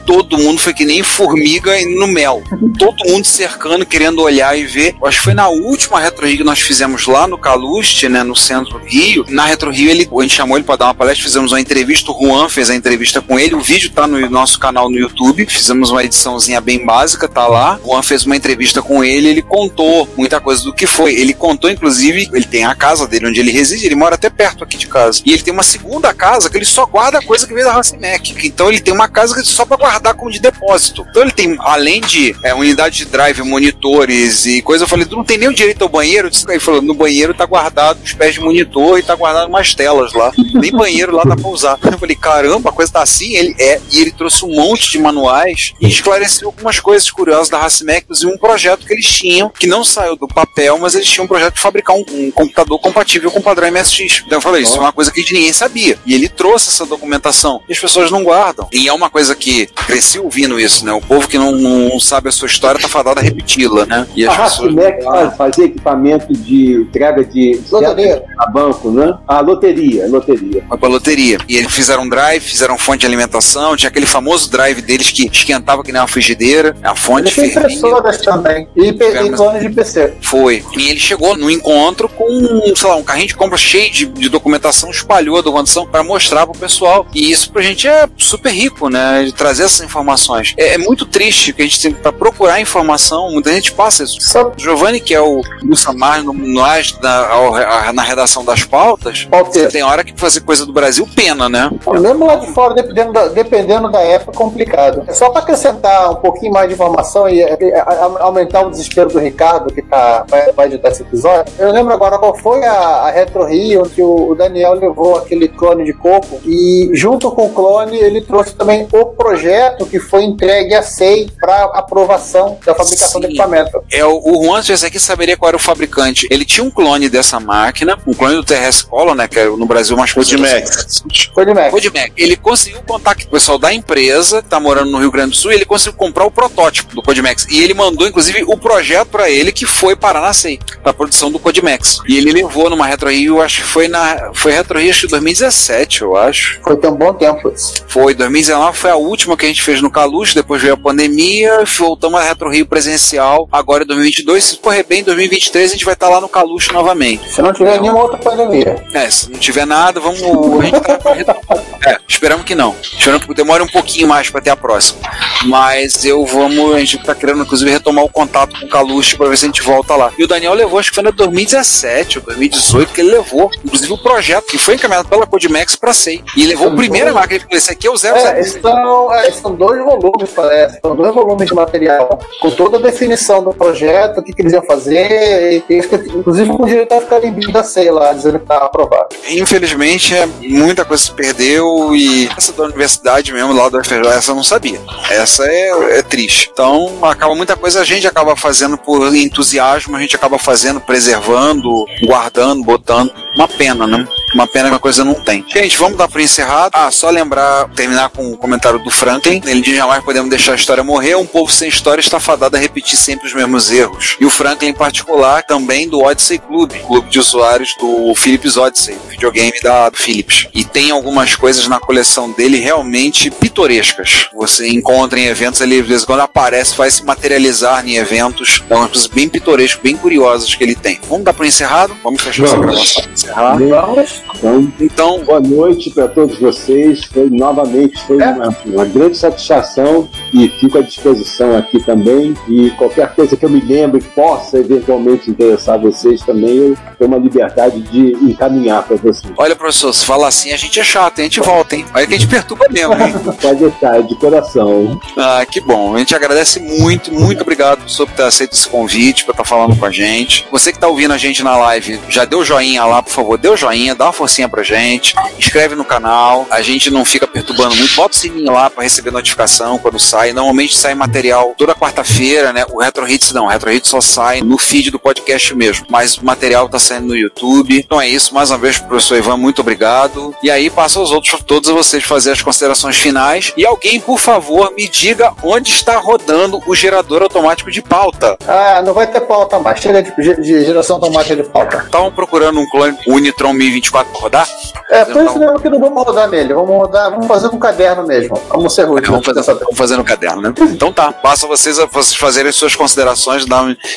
todo mundo foi que nem formiga no mel. Todo mundo cercando, querendo olhar e ver. Acho que foi na última Retro Rio que nós fizemos lá no Caluste, né, no centro do Rio. Na Retro Rio ele, a gente chamou ele para dar uma palestra, fizemos uma entrevista, o Juan fez a entrevista com ele, o vídeo tá no nosso canal no YouTube. Fizemos uma ediçãozinha bem básica, tá lá. O Juan fez uma entrevista com ele, ele contou muita coisa do que foi. Ele contou, inclusive, ele tem a casa dele onde ele reside, ele mora até perto aqui de casa. E ele tem uma segunda casa que ele só guarda coisa que veio da Racimec. Então ele tem uma casa que só para guardar como de depósito. Então ele tem, além de é, unidade de drive, monitores e coisa, eu falei, tu não tem nem o direito ao banheiro? Ele falou, no banheiro tá guardado os pés de monitor e tá guardado umas telas lá. Nem banheiro lá dá pra usar. Eu falei, caramba, a coisa tá assim, ele é, e ele trouxe um monte de manuais e esclareceu algumas coisas curiosas da Racimec, inclusive um projeto que eles tinham, que não saiu do papel, mas eles tinham um projeto de fabricar um, um computador compatível com o padrão MSX. Então eu falei, isso é uma coisa que ninguém sabia. E ele trouxe essa documentação e as pessoas não guardam. E é uma coisa que cresci ouvindo isso, né? O povo que não, não sabe a sua história tá fadado a repeti-la, né? E as a pessoas... Racimec fazia equipamento de entrega de loteria a banco, né? A loteria, loteria. Foi pra loteria. E eles fizeram drive, fizeram fonte de alimentação, tinha aquele famoso drive deles que esquentava que nem uma frigideira, a fonte ele impressoras também. E, e clones de PC. Foi. E ele chegou no encontro com, sei lá, um carrinho de compra cheio de, de documentação, espalhou a documentação para mostrar pro pessoal. E isso pra gente é super rico, né? De trazer essas informações. É, é muito triste que a gente tem pra procurar informação, muita gente passa isso. Sabe? Giovanni, que é o Wilson Mar no, no, na, na redação das pautas, você tem hora que fazer coisa do Brasil, pena, né? Mesmo lá de fora, dependendo da, dependendo da época, é complicado. É só para acrescentar um pouquinho mais de informação e aumentar o desespero do Ricardo, que tá, vai, vai editar esse episódio. Eu lembro agora qual foi a, a Retro Rio, onde o, o Daniel levou aquele clone de coco e, junto com o clone, ele trouxe também o projeto que foi entregue a SEI para aprovação da fabricação Sim. do equipamento. É, o, o Juan tivesse aqui saberia qual era o fabricante. Ele tinha um clone dessa máquina, um clone do TRS Color, né? Que é no Brasil mais Kodimax. Foi de Mac. Codimac. Ele conseguiu contato com o pessoal da empresa, que tá morando no Rio Grande do Sul, e ele conseguiu comprar o protótipo do Codimax. E ele mandou, inclusive, o projeto pra ele, que foi parar na SEI, pra produção do Codimax. E ele levou numa Retro Rio, acho que foi na. Foi Retro Rio, acho que 2017, eu acho. Foi um bom tempo isso. Foi, 2019 foi a última que a gente fez no Caluche, depois veio a pandemia, voltamos a Retro Rio presencial, agora em 2022, se correr bem, em 2023 a gente vai estar lá no Caluche novamente. Se não tiver nenhuma outra pandemia. É, se não tiver nada, vamos. A gente tá... É, esperamos que não. Esperamos que demore um pouquinho mais para ter a próxima. Mas eu vamos. A gente tá querendo, inclusive, retomar o contato com o Caluche para ver se a gente volta lá. E o Daniel levou, acho que foi na 2017 ou 2018 que ele levou, inclusive, o projeto que foi encaminhado pela Codimax para SEI. E levou a primeira máquina. Ele falou: esse aqui é o 00. É, são, é, são dois volumes, parece. São dois volumes de material. Com toda a definição do projeto, o que, que eles iam fazer, e, inclusive com o direito a ficar em da SEI lá, dizendo que estava aprovado. Infelizmente, é, muita coisa se perdeu e essa da universidade mesmo, lá do FJ, essa eu não sabia. Essa é, é triste. Então, acaba muita coisa a gente acaba fazendo por entusiasmo, a gente acaba fazendo, preservando, guardando, botando. Uma pena, né? Uma pena que a coisa não tem. Gente, vamos dar por encerrado. Ah, só lembrar, terminar com o comentário do Franklin. Ele diz: jamais podemos deixar a história morrer. Um povo sem história está fadado a repetir sempre os mesmos erros. E o Franklin, em particular, também do Odyssey Club, clube de usuários do Philips Odyssey, videogame da do Philips. E tem algumas coisas na coleção dele realmente pitorescas. Você encontra em eventos, ele de vez em quando aparece, vai se materializar em eventos. É umas coisas bem pitorescas, bem curiosas que ele tem. Vamos dar por encerrado? Vamos fechar essa gravação encerrar. Vamos. Então, Então, boa noite para todos vocês. Foi novamente foi uma, uma grande satisfação e fico à disposição aqui também. E qualquer coisa que eu me lembre possa eventualmente interessar vocês também, eu tenho uma liberdade de encaminhar para vocês. olha, professor, se falar assim, a gente é chato, a gente volta, hein? Olha que a gente perturba mesmo, hein? Pode deixar, é de coração. Ah, que bom. A gente agradece muito, muito obrigado professor, por ter aceito esse convite, por estar falando com a gente. Você que está ouvindo a gente na live, já deu joinha lá, por favor, o joinha, dá uma forcinha pra gente, inscreve no canal, a gente não fica perturbando muito, bota o sininho lá para receber notificação quando sai. Normalmente sai material toda quarta-feira, né? O Retro Hits não, o Retro Hits só sai no feed do podcast mesmo, mas o material tá saindo no YouTube. Então é isso, mais uma vez, professor Ivan, muito obrigado. E aí passa aos outros, todos vocês fazer as considerações finais. E alguém, por favor, me diga onde está rodando o gerador automático de pauta. Ah, não vai ter pauta mais. Chega de, de geração automática de pauta. Estavam procurando um clone Unitron 1024 para rodar? É, por isso mesmo que não vamos rodar nele. Vamos rodar, vamos fazer um caderno mesmo. Vamos ser úteis. Vamos fazer, vamos fazer no caderno, né? Então tá, passa vocês a vocês fazerem suas considerações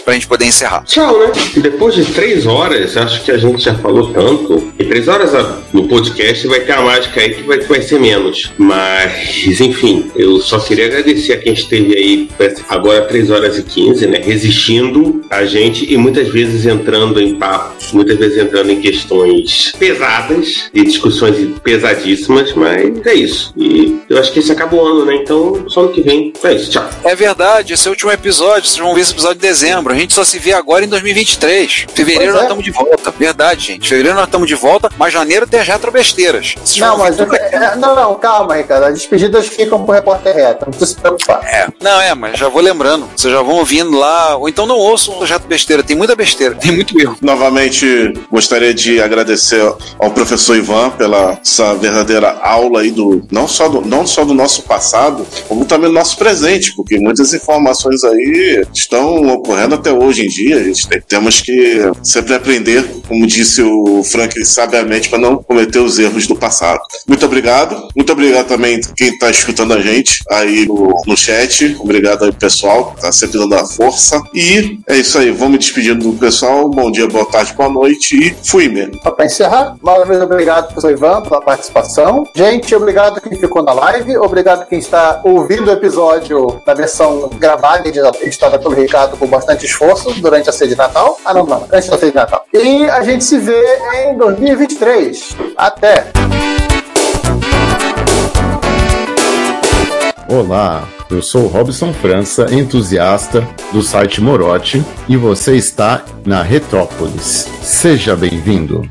pra gente poder encerrar. Tchau, né? E depois de três horas, acho que a gente já falou tanto. E três horas no podcast vai ter a mágica aí que vai, ser menos. Mas, enfim, eu só queria agradecer a quem esteve aí agora 3 horas e 15, né? Resistindo a gente e muitas vezes entrando em papo, muitas vezes entrando em questões pesadas e discussões pesadíssimas, mas é isso. E eu acho que esse acaba o ano, né? Então, só ano que vem. É isso, tchau. É verdade, esse é o último episódio, vocês vão ver esse episódio em dezembro. A gente só se vê agora em 2023. Fevereiro nós é. estamos de volta. Verdade, gente. Fevereiro nós estamos de volta, mas janeiro tem as retrobesteiras. Vocês Não, mas é, não, não, calma, Ricardo. As despedidas ficam pro repórter reto. Não precisa se preocupar. É, não é, mas já vou lembrando. Vocês já vão ouvindo lá, ou então não ouçam o projeto besteira. Tem muita besteira, tem muito erro. Novamente, gostaria de agradecer ao professor Ivan pela essa verdadeira aula aí do não só do, não só do nosso passado, como também do nosso presente, porque muitas informações aí estão ocorrendo até hoje em dia. A gente tem- temos que sempre aprender, como disse o Frank sabiamente, para não cometer os erros do passado. Muito obrigado. Muito obrigado também quem está escutando a gente aí no, no chat. Obrigado aí, pessoal, que tá sempre dando a força. E é isso aí. Vou me despedindo do pessoal. Bom dia, boa tarde, boa noite e fui mesmo. Para encerrar, mais uma vez obrigado, professor Ivan, pela participação. Gente, obrigado quem ficou na live, obrigado quem está ouvindo o episódio na versão gravada e editada pelo Ricardo com bastante esforço durante a ceia de Natal. Ah, não, não, antes da ceia de Natal. E a gente se vê em 2023. Até! Olá, eu sou Robson França, entusiasta do site Morote, e você está na Retrópolis. Seja bem-vindo.